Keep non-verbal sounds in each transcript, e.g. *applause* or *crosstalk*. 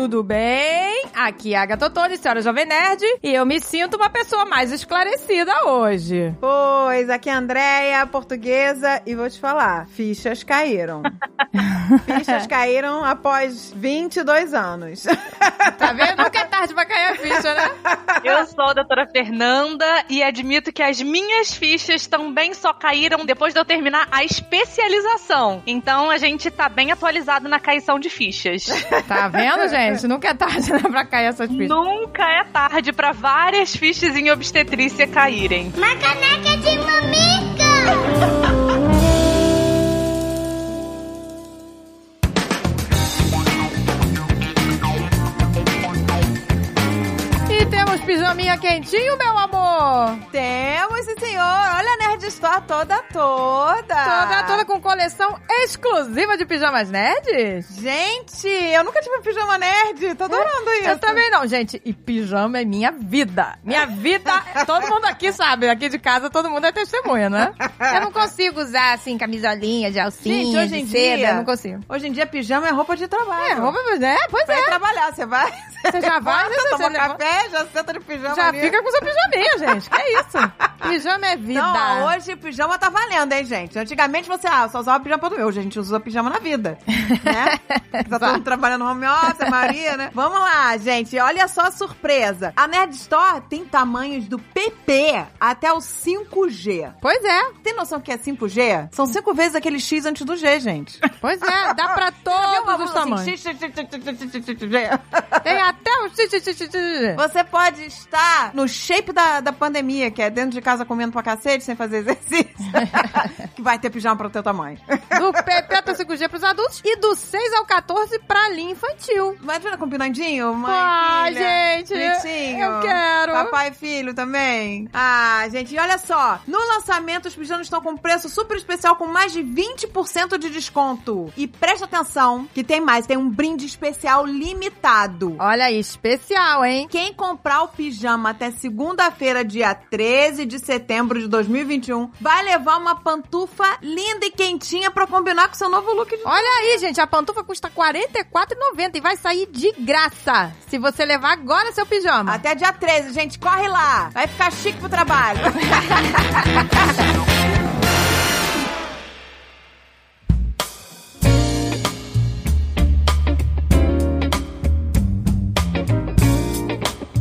tudo bem? Aqui é a Gatotone, senhora Jovem Nerd, e eu me sinto uma pessoa mais esclarecida hoje. Pois, aqui é a Andréia, portuguesa, e vou te falar, fichas caíram. *laughs* fichas caíram após 22 anos. Tá vendo? Nunca é tarde pra cair a ficha, né? Eu sou a doutora Fernanda e admito que as minhas fichas também só caíram depois de eu terminar a especialização. Então a gente tá bem atualizado na caição de fichas. Tá vendo, gente? Nunca é tarde né, pra cair essas fichas. Nunca é tarde pra várias fichas em obstetrícia caírem. Uma caneca de mamica! Pijaminha quentinho, meu amor! Temos, sim, senhor. Olha a Nerd Store toda, toda. Toda, toda com coleção exclusiva de pijamas nerds? Gente, eu nunca tive um pijama nerd. Tô adorando isso. Eu também não, gente. E pijama é minha vida. Minha vida, *laughs* todo mundo aqui sabe. Aqui de casa, todo mundo é testemunha, né? Eu não consigo usar, assim, camisolinha de alcinha, Gente, hoje em dia- eu não consigo. Hoje em dia, pijama é roupa de trabalho. É, roupa, né? Pois Pra é. trabalhar, você vai... Você já vai, Você né, toma você café, já senta de com pijama Já ali. fica com seu pijaminha, gente. Que isso? Pijama é vida. Ó, hoje pijama tá valendo, hein, gente? Antigamente você, ah, só usava pijama pra dormir. Hoje a gente usa pijama na vida, né? tá todo mundo trabalhando home office, a Maria, né? Vamos lá, gente. Olha só a surpresa. A Nerd Store tem tamanhos do PP até o 5G. Pois é. Tem noção do que é 5G? São cinco vezes aquele X antes do G, gente. Pois é, dá pra todos os tamanhos. Tem até o X, Você pode estar no shape da, da pandemia, que é dentro de casa comendo pra cacete, sem fazer exercício. *laughs* que vai ter pijama pro teu tamanho. Do PP até o 5G pros adultos e do 6 ao 14 pra linha infantil. Imagina combinandinho, mãe, Ah, filha, gente, bonitinho. eu quero. Papai e filho também. Ah, gente, e olha só. No lançamento, os pijamas estão com preço super especial, com mais de 20% de desconto. E presta atenção, que tem mais. Tem um brinde especial limitado. Olha aí, especial, hein? Quem comprar o pijama até segunda-feira, dia 13 de setembro de 2021, vai levar uma pantufa linda e quentinha pra combinar com seu novo look de Olha aí, gente, a pantufa custa R$ 44,90 e vai sair de graça se você levar agora seu pijama. Até dia 13, gente, corre lá. Vai ficar chique pro trabalho. *laughs*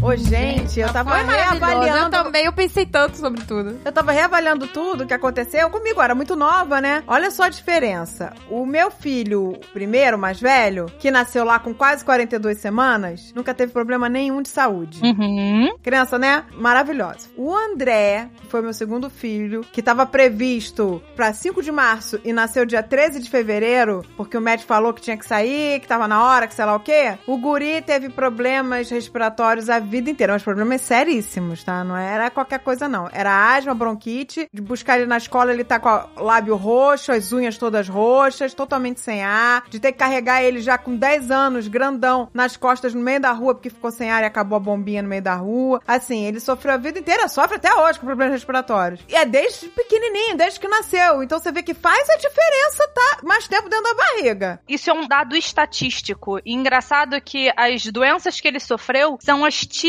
Ô, gente, eu tava Foi maravilhoso. Eu reavaliando. também, eu pensei tanto sobre tudo. Eu tava reavaliando tudo que aconteceu comigo, era muito nova, né? Olha só a diferença. O meu filho, o primeiro, mais velho, que nasceu lá com quase 42 semanas, nunca teve problema nenhum de saúde. Uhum. Criança, né? Maravilhosa. O André, que foi meu segundo filho, que tava previsto pra 5 de março e nasceu dia 13 de fevereiro, porque o médico falou que tinha que sair, que tava na hora, que sei lá o quê. O guri teve problemas respiratórios a vida inteira, mas problemas seríssimos, tá? Não era qualquer coisa, não. Era asma, bronquite. De buscar ele na escola, ele tá com o lábio roxo, as unhas todas roxas, totalmente sem ar. De ter que carregar ele já com 10 anos, grandão, nas costas no meio da rua, porque ficou sem ar e acabou a bombinha no meio da rua. Assim, ele sofreu a vida inteira, sofre até hoje com problemas respiratórios. E é desde pequenininho, desde que nasceu. Então você vê que faz a diferença, tá? Mais tempo dentro da barriga. Isso é um dado estatístico. E engraçado que as doenças que ele sofreu são as típicas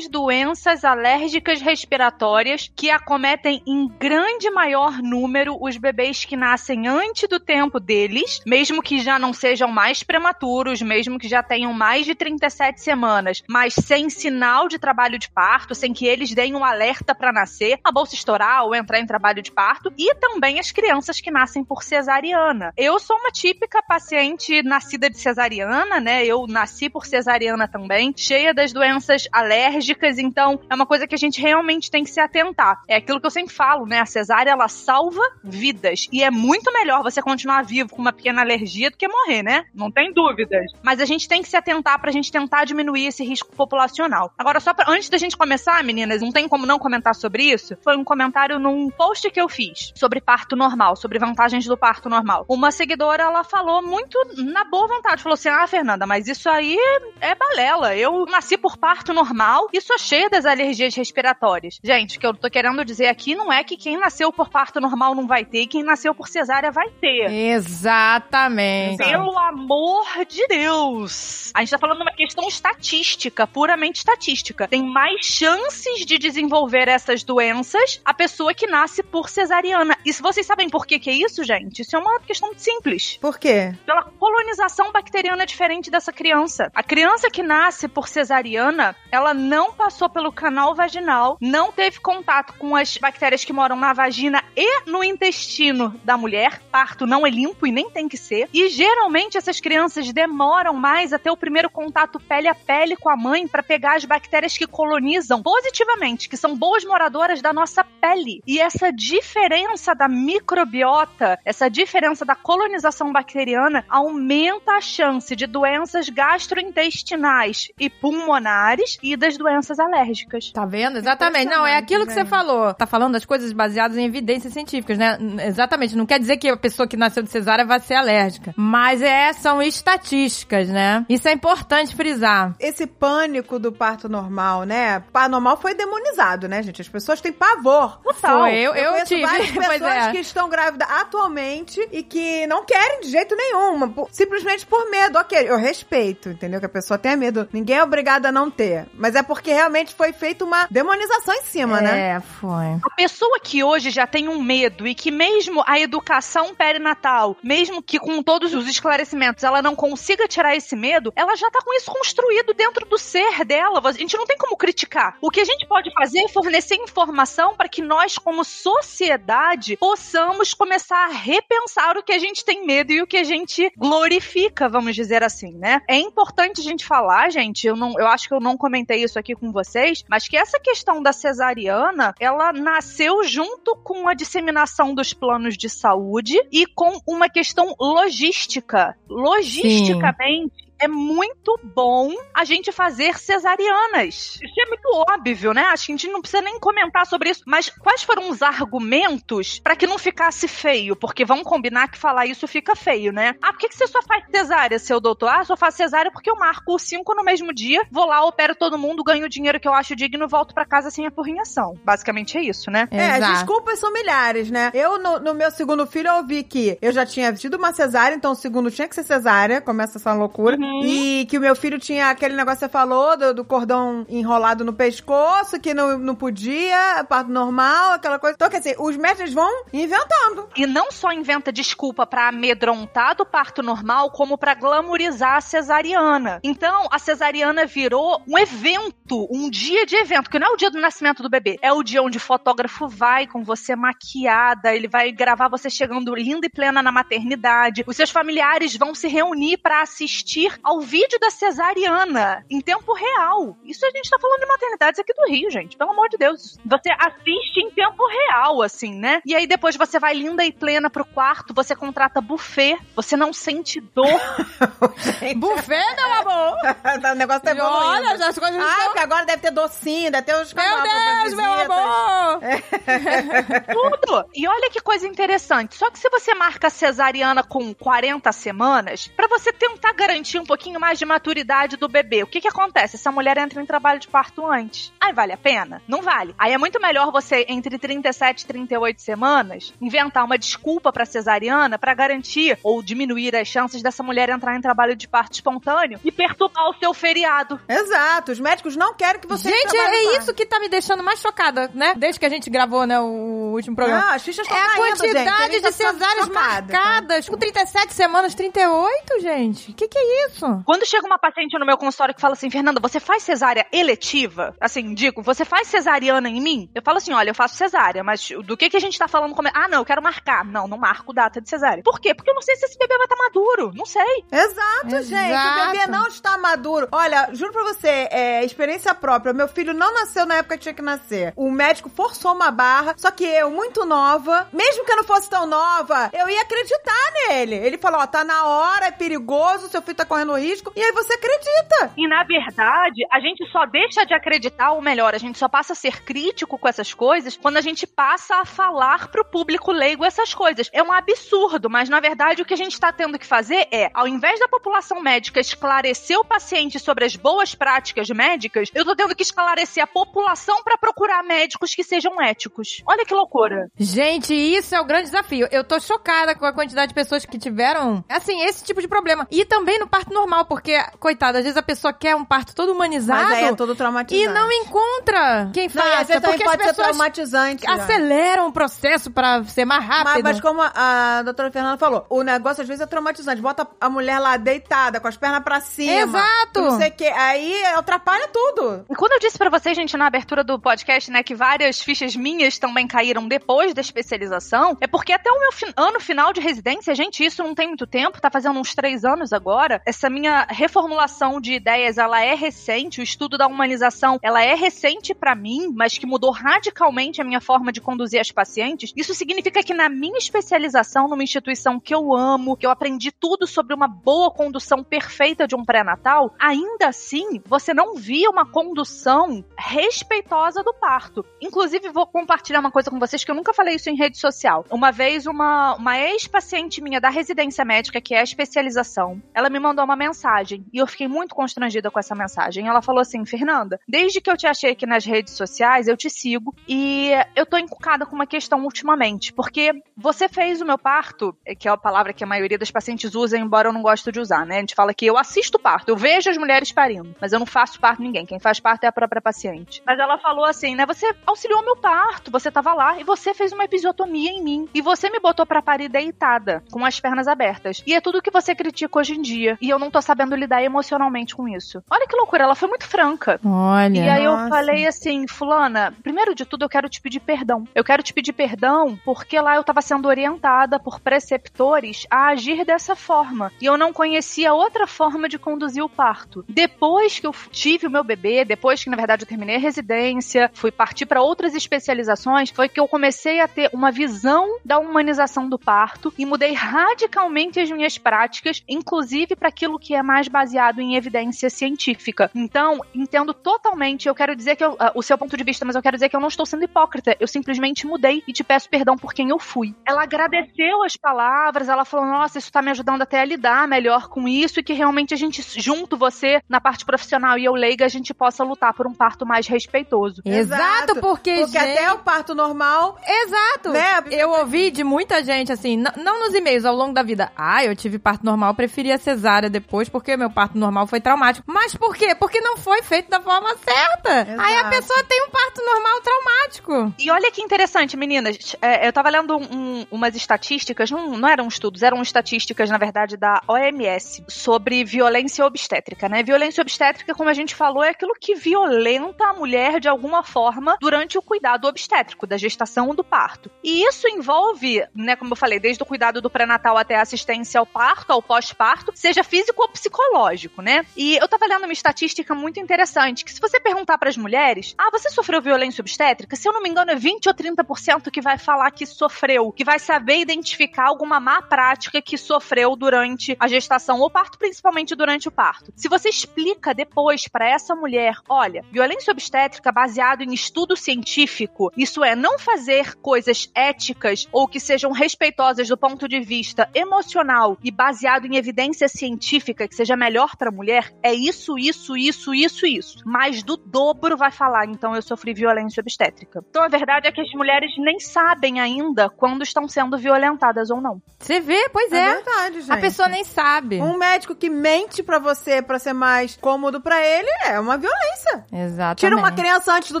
doenças alérgicas respiratórias que acometem em grande maior número os bebês que nascem antes do tempo deles, mesmo que já não sejam mais prematuros, mesmo que já tenham mais de 37 semanas, mas sem sinal de trabalho de parto, sem que eles deem um alerta para nascer, a bolsa estourar ou entrar em trabalho de parto, e também as crianças que nascem por cesariana. Eu sou uma típica paciente nascida de cesariana, né? Eu nasci por cesariana também, cheia das doenças alérgicas, então é uma coisa que a gente realmente tem que se atentar. É aquilo que eu sempre falo, né? A cesárea ela salva vidas e é muito melhor você continuar vivo com uma pequena alergia do que morrer, né? Não tem dúvidas. Mas a gente tem que se atentar pra gente tentar diminuir esse risco populacional. Agora, só pra, antes da gente começar, meninas, não tem como não comentar sobre isso. Foi um comentário num post que eu fiz sobre parto normal, sobre vantagens do parto normal. Uma seguidora, ela falou muito na boa vontade, falou assim: "Ah, Fernanda, mas isso aí é balela. Eu nasci por parto normal, isso pessoa cheia das alergias respiratórias. Gente, o que eu tô querendo dizer aqui não é que quem nasceu por parto normal não vai ter, e quem nasceu por cesárea vai ter. Exatamente. Pelo amor de Deus! A gente tá falando de uma questão estatística, puramente estatística. Tem mais chances de desenvolver essas doenças a pessoa que nasce por cesariana. E se vocês sabem por que, que é isso, gente? Isso é uma questão simples. Por quê? Pela colonização bacteriana diferente dessa criança. A criança que nasce por cesariana, ela não passou pelo canal vaginal, não teve contato com as bactérias que moram na vagina e no intestino da mulher. Parto não é limpo e nem tem que ser. E geralmente essas crianças demoram mais até o primeiro contato pele a pele com a mãe para pegar as bactérias que colonizam positivamente, que são boas moradoras da nossa pele. E essa diferença da microbiota, essa diferença da colonização bacteriana aumenta a chance de doenças gastrointestinais e pulmonares e das doenças alérgicas. Tá vendo? Exatamente. Não, é aquilo que você falou. Tá falando das coisas baseadas em evidências científicas, né? Exatamente. Não quer dizer que a pessoa que nasceu de cesárea vai ser alérgica. Mas é, são estatísticas, né? Isso é importante frisar. Esse pânico do parto normal, né? Parto normal foi demonizado, né, gente? As pessoas têm pavor. Foi, eu, eu, conheço tive. várias *laughs* pessoas é. que estão grávidas atualmente e que não querem de jeito nenhum, simplesmente por medo. Ok, eu respeito, entendeu? Que a pessoa tenha medo. Ninguém é obrigado a não ter. Mas é porque realmente foi feita uma demonização em cima, né? É, foi. A pessoa que hoje já tem um medo e que mesmo a educação perinatal, mesmo que com todos os esclarecimentos ela não consiga tirar esse medo, ela já tá com isso construído dentro do ser dela. A gente não tem como criticar. O que a gente pode fazer é fornecer informação para que nós, como sociedade, possamos começar a repensar o que a gente tem medo e o que a gente glorifica, vamos dizer assim, né? É importante a gente falar, gente, eu não, eu acho que eu não comentei isso aqui com vocês, mas que essa questão da cesariana, ela nasceu junto com a disseminação dos planos de saúde e com uma questão logística. Logisticamente, é muito bom a gente fazer cesarianas. Isso é muito óbvio, né? Acho que a gente não precisa nem comentar sobre isso. Mas quais foram os argumentos para que não ficasse feio? Porque vamos combinar que falar isso fica feio, né? Ah, por que, que você só faz cesárea, seu doutor? Ah, só faz cesárea porque eu marco cinco no mesmo dia, vou lá, opero todo mundo, ganho o dinheiro que eu acho digno e volto para casa sem apurrinhação. Basicamente é isso, né? É, as Exato. desculpas são milhares, né? Eu, no, no meu segundo filho, eu ouvi que eu já tinha tido uma cesárea, então o segundo tinha que ser cesárea, começa essa loucura. Uhum. E que o meu filho tinha aquele negócio que você falou, do, do cordão enrolado no pescoço, que não, não podia, parto normal, aquela coisa. Então, quer dizer, os médicos vão inventando. E não só inventa desculpa pra amedrontar do parto normal, como pra glamorizar a cesariana. Então, a cesariana virou um evento, um dia de evento, que não é o dia do nascimento do bebê, é o dia onde o fotógrafo vai com você maquiada, ele vai gravar você chegando linda e plena na maternidade. Os seus familiares vão se reunir pra assistir ao vídeo da cesariana em tempo real. Isso a gente tá falando de maternidades aqui do Rio, gente. Pelo amor de Deus. Você assiste em tempo real, assim, né? E aí depois você vai linda e plena pro quarto, você contrata buffet, você não sente dor. *laughs* Buffet, meu amor! *laughs* o negócio tá evoluindo. Olha, já as coisas Ah, estão... porque agora deve ter docinho, deve ter os Meu Deus, meu amor! *laughs* Tudo. E olha que coisa interessante. Só que se você marca a cesariana com 40 semanas, pra você tentar garantir um pouquinho mais de maturidade do bebê, o que que acontece? Essa mulher entra em trabalho de parto antes. Aí vale a pena? Não vale. Aí é muito melhor você, entre 37 e 38 semanas, inventar uma desculpa pra cesariana pra garantir ou diminuir as chances dessa mulher entrar em trabalho de parto espontâneo e perturbar o seu feriado. Exato, os médicos não querem que você Gente, é isso que tá me deixando mais chocada, né? Desde que a gente gravou, né, o último programa. Ah, as fichas estão É a gente. quantidade gente tá de cesáreas chocada, tá? marcadas. Com 37 semanas, 38, gente. Que que é isso? Quando chega uma paciente no meu consultório que fala assim, Fernanda, você faz cesárea eletiva? Assim, digo, você faz cesariana em mim? Eu falo assim, olha, eu faço cesárea, mas do que que a gente tá falando? Como... Ah, não, eu quero marcar. Não, não marco data de cesárea. Por quê? Porque eu não sei se esse bebê vai estar maduro. Não sei. Exato, gente. O bebê Exato. não está maduro. Olha, juro pra você, é experiência própria. Meu filho não nasceu na época que tinha que nascer. O médico forçou uma barra, só que eu, muito nova, mesmo que eu não fosse tão nova, eu ia acreditar nele. Ele falou: ó, tá na hora, é perigoso, seu filho tá correndo correndo risco, e aí você acredita. E na verdade, a gente só deixa de acreditar, ou melhor, a gente só passa a ser crítico com essas coisas quando a gente passa a falar pro público leigo essas coisas. É um absurdo, mas na verdade o que a gente tá tendo que fazer é, ao invés da população médica esclarecer o paciente sobre as boas práticas médicas, eu tô tendo que esclarecer a população para procurar médicos que sejam éticos. Olha que loucura. Gente, isso é o grande desafio. Eu tô chocada com a quantidade de pessoas que tiveram, assim, esse tipo de problema. E também no parto normal, porque, coitada, às vezes a pessoa quer um parto todo humanizado. Mas aí é todo traumatizante. E não encontra quem Não, faça. também porque pode as ser pessoas traumatizante. né? aceleram o processo pra ser mais Mas, rápido. mas como a, a doutora Fernanda falou, o negócio às vezes é traumatizante. Bota a mulher lá deitada, com as pernas pra cima. Exato. Não sei o que. Aí atrapalha tudo. E quando eu disse pra vocês, gente, na abertura do podcast, né, que várias fichas minhas também caíram depois da especialização, é porque até o meu fi- ano final de residência, gente, isso não tem muito tempo, tá fazendo uns três anos agora. Essa minha reformulação de ideias, ela é recente. O estudo da humanização, ela é recente pra mim, mas que mudou radicalmente a minha forma de conduzir as pacientes. Isso significa que na minha especialização, numa instituição que eu amo, que eu aprendi tudo sobre uma boa condução perfeita de um pré-natal, ainda assim, você não via uma condução respeitosa do parto. Inclusive, vou compartilhar uma coisa com vocês que eu nunca falei isso em rede social. Uma vez, uma, uma ex-paciente minha da residência médica, que é a especialização, ela me mandou uma mensagem e eu fiquei muito constrangida com essa mensagem. Ela falou assim: Fernanda, desde que eu te achei aqui nas redes sociais, eu te sigo e eu tô encucada com uma questão ultimamente, porque você fez o meu parto, que é a palavra que a maioria das pacientes usa, embora eu não gosto de usar, né? A gente fala que eu assisto parto, eu vejo as mulheres parindo, mas eu não faço parto ninguém. Quem faz parto é a própria paciente. Mas ela falou assim, né? Você auxiliou meu parto, você tava lá e você fez uma episiotomia em mim. E você me botou pra parir deitada, com as pernas abertas. E é tudo que você critica hoje em dia. E eu não tô sabendo lidar emocionalmente com isso. Olha que loucura, ela foi muito franca. Olha. E aí eu Nossa. falei assim, fulana, primeiro de tudo eu quero te pedir perdão. Eu quero te pedir perdão porque lá eu tava sendo orientada por preceptores a agir dessa forma. E eu não conhecia outra forma de conduzir o parto. Depois que eu tive o meu bebê, depois que na verdade eu terminei a residência, fui partir para outras especializações, foi que eu comecei a ter uma visão da humanização do parto e mudei radicalmente as minhas práticas, inclusive para aquilo que é mais baseado em evidência científica. Então, entendo totalmente, eu quero dizer que eu, ah, o seu ponto de vista, mas eu quero dizer que eu não estou sendo hipócrita. Eu simplesmente mudei e te peço perdão por quem eu fui. Ela agradeceu as palavras, ela falou: "Nossa, isso tá me ajudando até a lidar melhor com isso e que realmente a gente junto você na parte profissional e eu leiga a gente possa lutar por um parto mais respeitoso". Exato, porque, Porque gente... até o parto normal, Exato. né? Eu ouvi de muita gente, assim, não nos e-mails, ao longo da vida. Ah, eu tive parto normal, preferi a cesárea depois, porque meu parto normal foi traumático. Mas por quê? Porque não foi feito da forma certa. Exato. Aí a pessoa tem um parto normal traumático. E olha que interessante, meninas. É, eu tava lendo um- umas estatísticas, não, não eram estudos, eram estatísticas, na verdade, da OMS, sobre violência obstétrica, né? Violência obstétrica, como a gente falou, é aquilo que violenta a mulher de alguma forma durante o cuidado obstétrico, da gestação ou do parto. E isso envolve, né, como eu falei, desde o cuidado do pré-natal até a assistência ao parto, ao pós-parto, seja físico psicológico, né? E eu tava lendo uma estatística muito interessante, que se você perguntar para as mulheres, ah, você sofreu violência obstétrica? Se eu não me engano, é 20 ou 30% que vai falar que sofreu, que vai saber identificar alguma má prática que sofreu durante a gestação ou parto, principalmente durante o parto. Se você explica depois para essa mulher, olha, violência obstétrica baseado em estudo científico, isso é não fazer coisas éticas ou que sejam respeitosas do ponto de vista emocional e baseado em evidência científica que seja melhor para a mulher, é isso, isso, isso, isso, isso. Mais do dobro vai falar, então eu sofri violência obstétrica. Então a verdade é que as mulheres nem sabem ainda quando estão sendo violentadas ou não. Você vê, pois É, é. verdade, gente. a pessoa nem sabe. Um médico que mente pra você pra ser mais cômodo pra ele é uma violência. Exatamente. Tira uma criança antes do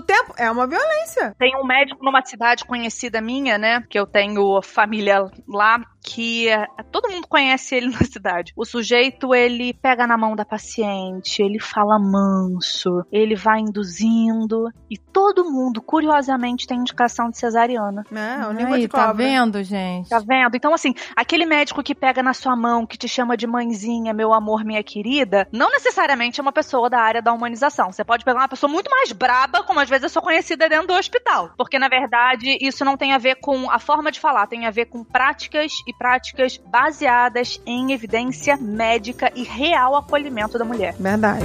tempo é uma violência. Tem um médico numa cidade conhecida minha, né? Que eu tenho família lá, que eh, todo mundo conhece ele *laughs* na cidade. O sujeito, ele pega na mão da paciente, ele fala manso, ele vai induzindo e todo mundo, curiosamente, tem indicação de cesariana. É, o língua Aí, de tá vendo, gente? Tá vendo? Então, assim, aquele médico que pega na sua mão, que te chama de mãezinha, meu amor, minha querida, não necessariamente é uma pessoa da área da humanização. Você pode pegar uma pessoa muito mais braba, como às vezes eu sou conhecida dentro do hospital. Porque, na verdade, isso não tem a ver com a forma de falar, tem a ver com práticas e e práticas baseadas em evidência médica e real acolhimento da mulher. Verdade.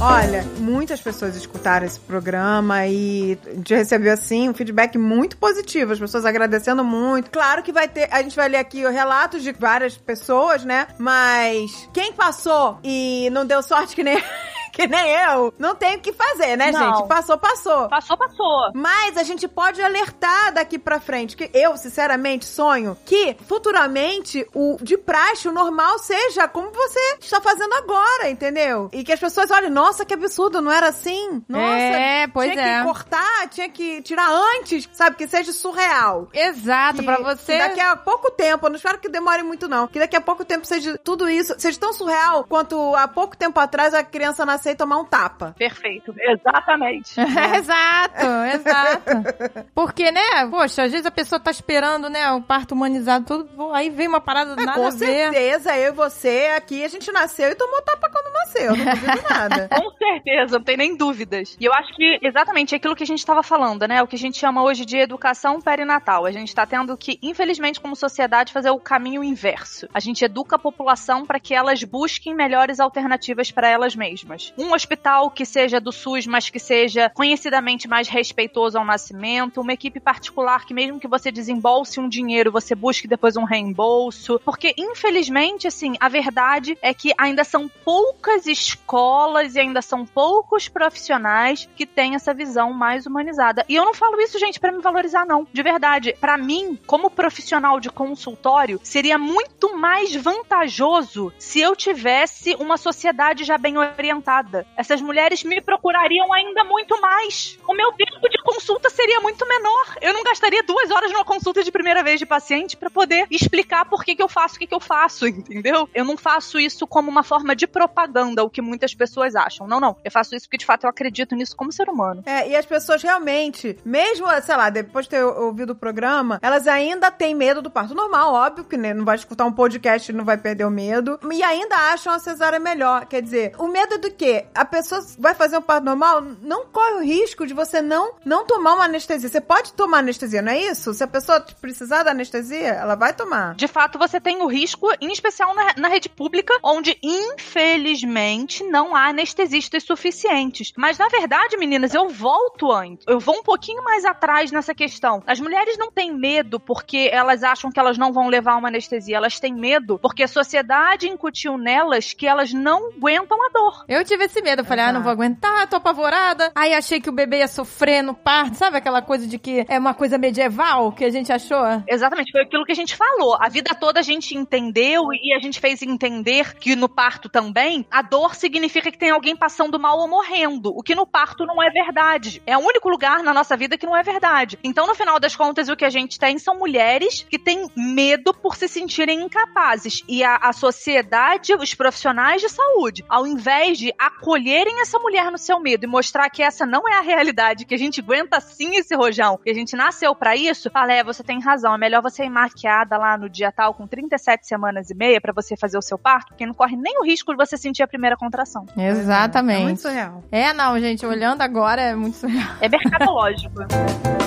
Olha, muitas pessoas escutaram esse programa e a gente recebeu, assim, um feedback muito positivo. As pessoas agradecendo muito. Claro que vai ter, a gente vai ler aqui o relato de várias pessoas, né? Mas quem passou e não deu sorte que nem. *laughs* que nem eu, não tem o que fazer, né, Não. gente? Passou, passou. Passou, passou. Mas a gente pode alertar daqui pra frente, que eu, sinceramente, sonho que futuramente o de praxe, o normal, seja como você está fazendo agora, entendeu? E que as pessoas olhem, nossa, que absurdo, não era assim? Nossa, É, pois tinha é. que cortar, tinha que tirar antes, sabe? Que seja surreal. Exato, pra você. Daqui a pouco tempo, eu não espero que demore muito, não. Que daqui a pouco tempo seja tudo isso, seja tão surreal quanto há pouco tempo atrás a criança nascer e tomar um tapa. Perfeito. Exatamente. *laughs* exato, *laughs* exato. Porque, né, poxa, às vezes a pessoa tá esperando, né, o parto humanizado, tudo, aí vem uma parada É, nada com certeza, eu e você aqui, a gente nasceu e tomou tapa quando nasceu, não duvido *laughs* nada. Com certeza, não tem nem dúvidas. E eu acho que exatamente aquilo que a gente estava falando, né? O que a gente chama hoje de educação perinatal. A gente está tendo que, infelizmente, como sociedade, fazer o caminho inverso. A gente educa a população para que elas busquem melhores alternativas para elas mesmas. Um hospital que seja do SUS, mas que seja conhecidamente mais respeitoso ao nascimento. Uma equipe particular que, mesmo que você desembolse um dinheiro, você busque depois um reembolso. Porque, infelizmente, assim, a verdade é que ainda são poucas escolas e ainda são poucos profissionais que têm essa visão mais humanizada. E eu não falo isso, gente, pra me valorizar, não. De verdade, pra mim, como profissional de consultório, seria muito mais vantajoso se eu tivesse uma sociedade já bem orientada. Essas mulheres me procurariam ainda muito mais. O meu tempo de consulta seria muito menor. Eu não gastaria duas horas numa consulta de primeira vez de paciente pra poder explicar por que, que eu faço o que, que eu faço, *laughs* entendeu? Eu não faço isso como uma forma de propaganda, o que muitas pessoas acham. Não, não. Eu faço isso porque de fato eu acredito nisso como ser humano. É, e as pessoas realmente, mesmo, sei lá, depois de ter ouvido o programa, elas ainda têm medo do parto normal, óbvio que né, não vai escutar um podcast e não vai perder o medo, e ainda acham a cesárea melhor. Quer dizer, o medo do quê? A pessoa vai fazer um parto normal, não corre o risco de você não, não tomar uma anestesia. Você pode tomar anestesia, não é isso? Se a pessoa precisar da anestesia, ela vai tomar. De fato, você tem o risco, em especial na, na rede pública, onde infelizmente não há anestesistas suficientes. Mas na verdade, meninas, eu volto antes. Eu vou um pouquinho mais atrás nessa questão. As mulheres não têm medo porque elas acham que elas não vão levar uma anestesia. Elas têm medo porque a sociedade incutiu nelas que elas não aguentam a dor. Eu tive esse medo, eu falei, ah, não vou aguentar, tô apavorada. Aí achei que o bebê ia sofrer no parto, sabe aquela coisa de que é uma coisa medieval que a gente achou? Exatamente, foi aquilo que a gente falou. A vida toda a gente entendeu e a gente fez entender que no parto também a dor significa que tem alguém passando mal ou morrendo, o que no parto não é verdade. É o único lugar na nossa vida que não é verdade. Então, no final das contas, o que a gente tem são mulheres que têm medo por se sentirem incapazes. E a, a sociedade, os profissionais de saúde, ao invés de acolherem essa mulher no seu medo e mostrar que essa não é a realidade, que a gente aguenta sim esse rojão, que a gente nasceu pra isso, fala, é, você tem razão, é melhor você ir maquiada lá no dia tal com 37 semanas e meia pra você fazer o seu parto, porque não corre nem o risco de você sentir a primeira contração. É muito Exatamente. surreal. É, não, gente, olhando agora é muito surreal. É mercadológico. *laughs*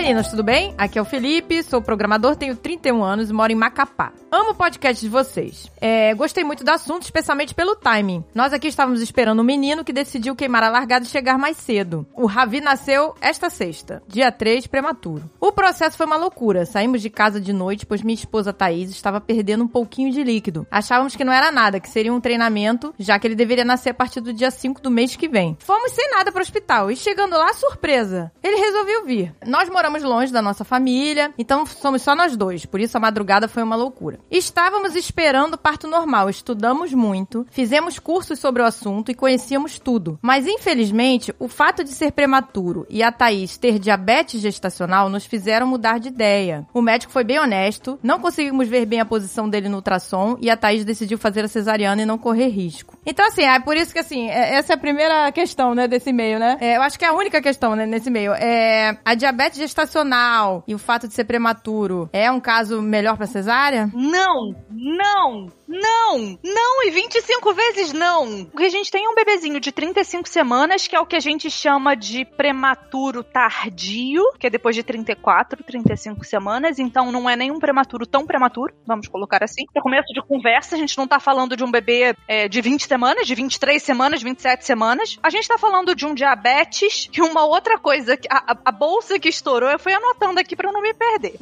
meninas, tudo bem? Aqui é o Felipe, sou programador, tenho 31 anos e moro em Macapá. Amo o podcast de vocês. É, gostei muito do assunto, especialmente pelo timing. Nós aqui estávamos esperando um menino que decidiu queimar a largada e chegar mais cedo. O Ravi nasceu esta sexta, dia 3, prematuro. O processo foi uma loucura. Saímos de casa de noite, pois minha esposa Thaís estava perdendo um pouquinho de líquido. Achávamos que não era nada, que seria um treinamento, já que ele deveria nascer a partir do dia 5 do mês que vem. Fomos sem nada para o hospital e chegando lá, surpresa. Ele resolveu vir. Nós moramos longe da nossa família, então somos só nós dois, por isso a madrugada foi uma loucura. Estávamos esperando o parto normal, estudamos muito, fizemos cursos sobre o assunto e conhecíamos tudo. Mas infelizmente, o fato de ser prematuro e a Thaís ter diabetes gestacional nos fizeram mudar de ideia. O médico foi bem honesto, não conseguimos ver bem a posição dele no ultrassom e a Thaís decidiu fazer a cesariana e não correr risco. Então, assim, é por isso que, assim, é- essa é a primeira questão, né, desse e-mail, né? É, eu acho que é a única questão, né, nesse e-mail. É, a diabetes gestacional e o fato de ser prematuro é um caso melhor pra cesárea? Não, não, Não! Não! E 25 vezes não! Porque a gente tem um bebezinho de 35 semanas, que é o que a gente chama de prematuro tardio, que é depois de 34, 35 semanas, então não é nenhum prematuro tão prematuro, vamos colocar assim. Para começo de conversa, a gente não tá falando de um bebê é, de 20 semanas, de 23 semanas, 27 semanas. A gente tá falando de um diabetes, que uma outra coisa, a, a, a bolsa que estourou, eu fui anotando aqui para não me perder.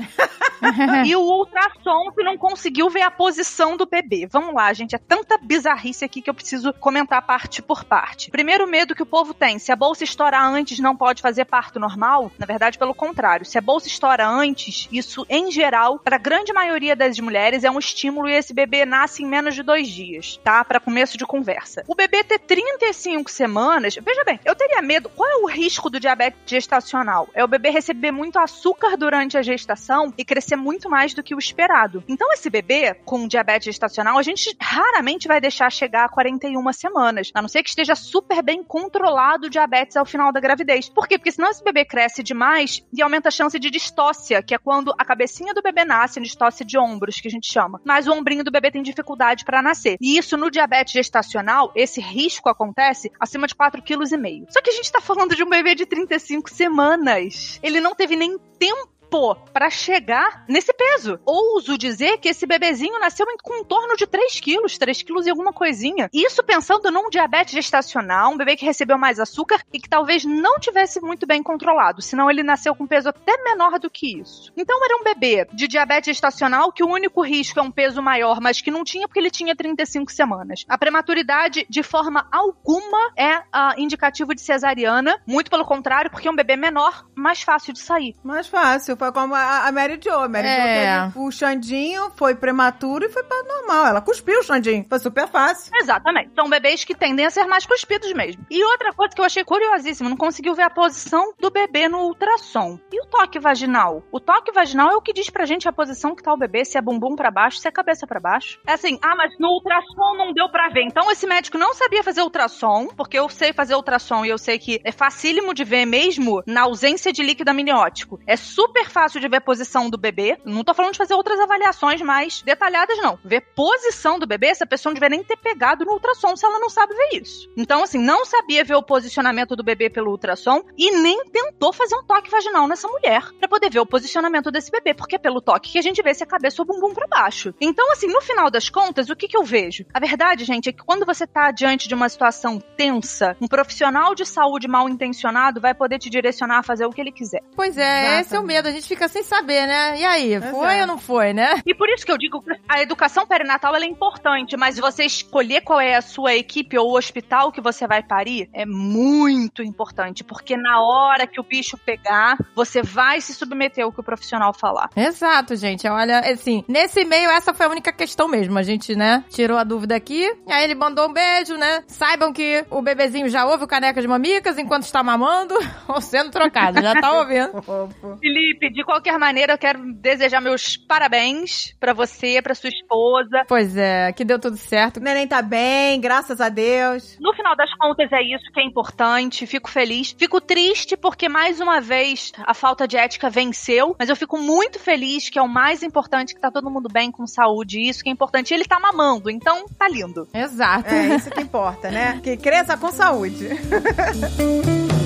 *laughs* e o ultrassom que não conseguiu ver a posição do bebê. Vamos lá, gente, é tanta bizarrice aqui que eu preciso comentar parte por parte. Primeiro medo que o povo tem, se a bolsa estoura antes, não pode fazer parto normal? Na verdade, pelo contrário. Se a bolsa estoura antes, isso, em geral, para a grande maioria das mulheres, é um estímulo e esse bebê nasce em menos de dois dias, tá? Para começo de conversa. O bebê ter 35 semanas, veja bem, eu teria medo. Qual é o risco do diabetes gestacional? É o bebê receber muito açúcar durante a gestação e crescer muito mais do que o esperado. Então, esse bebê com diabetes gestacional, a gente raramente vai deixar chegar a 41 semanas, a não ser que esteja super bem controlado o diabetes ao final da gravidez. Por quê? Porque senão esse bebê cresce demais e aumenta a chance de distócia, que é quando a cabecinha do bebê nasce, distócia de ombros, que a gente chama. Mas o ombrinho do bebê tem dificuldade para nascer. E isso no diabetes gestacional, esse risco acontece acima de 4,5 kg. Só que a gente tá falando de um bebê de 35 semanas. Ele não teve nem tempo tempo para chegar nesse peso. Ouso dizer que esse bebezinho nasceu com em torno de 3 quilos, 3 quilos e alguma coisinha. Isso pensando num diabetes gestacional, um bebê que recebeu mais açúcar e que talvez não tivesse muito bem controlado, senão ele nasceu com peso até menor do que isso. Então era um bebê de diabetes gestacional que o único risco é um peso maior, mas que não tinha porque ele tinha 35 semanas. A prematuridade, de forma alguma, é uh, indicativo de cesariana, muito pelo contrário, porque é um bebê menor, mais fácil de sair. Mais fácil. Foi como a, a Mary Jo. A Mary É. Jo teve o Xandinho, foi prematuro e foi para normal. Ela cuspiu o Xandinho. Foi super fácil. Exatamente. São bebês que tendem a ser mais cuspidos mesmo. E outra coisa que eu achei curiosíssima, não conseguiu ver a posição do bebê no ultrassom. E o toque vaginal? O toque vaginal é o que diz pra gente a posição que tá o bebê, se é bumbum pra baixo, se é cabeça pra baixo. É assim, ah, mas no ultrassom não deu pra ver. Então esse médico não sabia fazer ultrassom, porque eu sei fazer ultrassom e eu sei que é facílimo de ver mesmo na ausência de líquido amniótico. É super fácil de ver a posição do bebê. Não tô falando de fazer outras avaliações mais detalhadas, não. Ver posição do bebê, essa pessoa não devia nem ter pegado no ultrassom se ela não sabe ver isso. Então, assim, não sabia ver o posicionamento do bebê pelo ultrassom e nem tentou fazer um toque vaginal nessa mulher pra poder ver o posicionamento desse bebê, porque é pelo toque que a gente vê se a cabeça ou o bumbum pra baixo. Então, assim, no final das contas, o que que eu vejo? A verdade, gente, é que quando você tá diante de uma situação tensa, um profissional de saúde mal intencionado vai poder te direcionar a fazer o que ele quiser. Pois é, esse é o medo. A gente fica sem saber, né? E aí, foi Exato. ou não foi, né? E por isso que eu digo que a educação perinatal ela é importante, mas você escolher qual é a sua equipe ou o hospital que você vai parir é muito importante, porque na hora que o bicho pegar, você vai se submeter ao que o profissional falar. Exato, gente. Olha, assim, nesse e-mail essa foi a única questão mesmo. A gente, né, tirou a dúvida aqui. E aí ele mandou um beijo, né? Saibam que o bebezinho já ouve o caneca de mamicas enquanto está mamando *laughs* ou sendo trocado. Já tá ouvindo. *laughs* Fofo. Felipe, de qualquer maneira, eu quero desejar meus parabéns pra você, pra sua esposa. Pois é, que deu tudo certo. O neném tá bem, graças a Deus. No final das contas, é isso que é importante. Fico feliz. Fico triste porque, mais uma vez, a falta de ética venceu. Mas eu fico muito feliz que é o mais importante, que tá todo mundo bem, com saúde. Isso que é importante. E ele tá mamando, então tá lindo. Exato. É isso que importa, né? Que cresça com saúde. *laughs*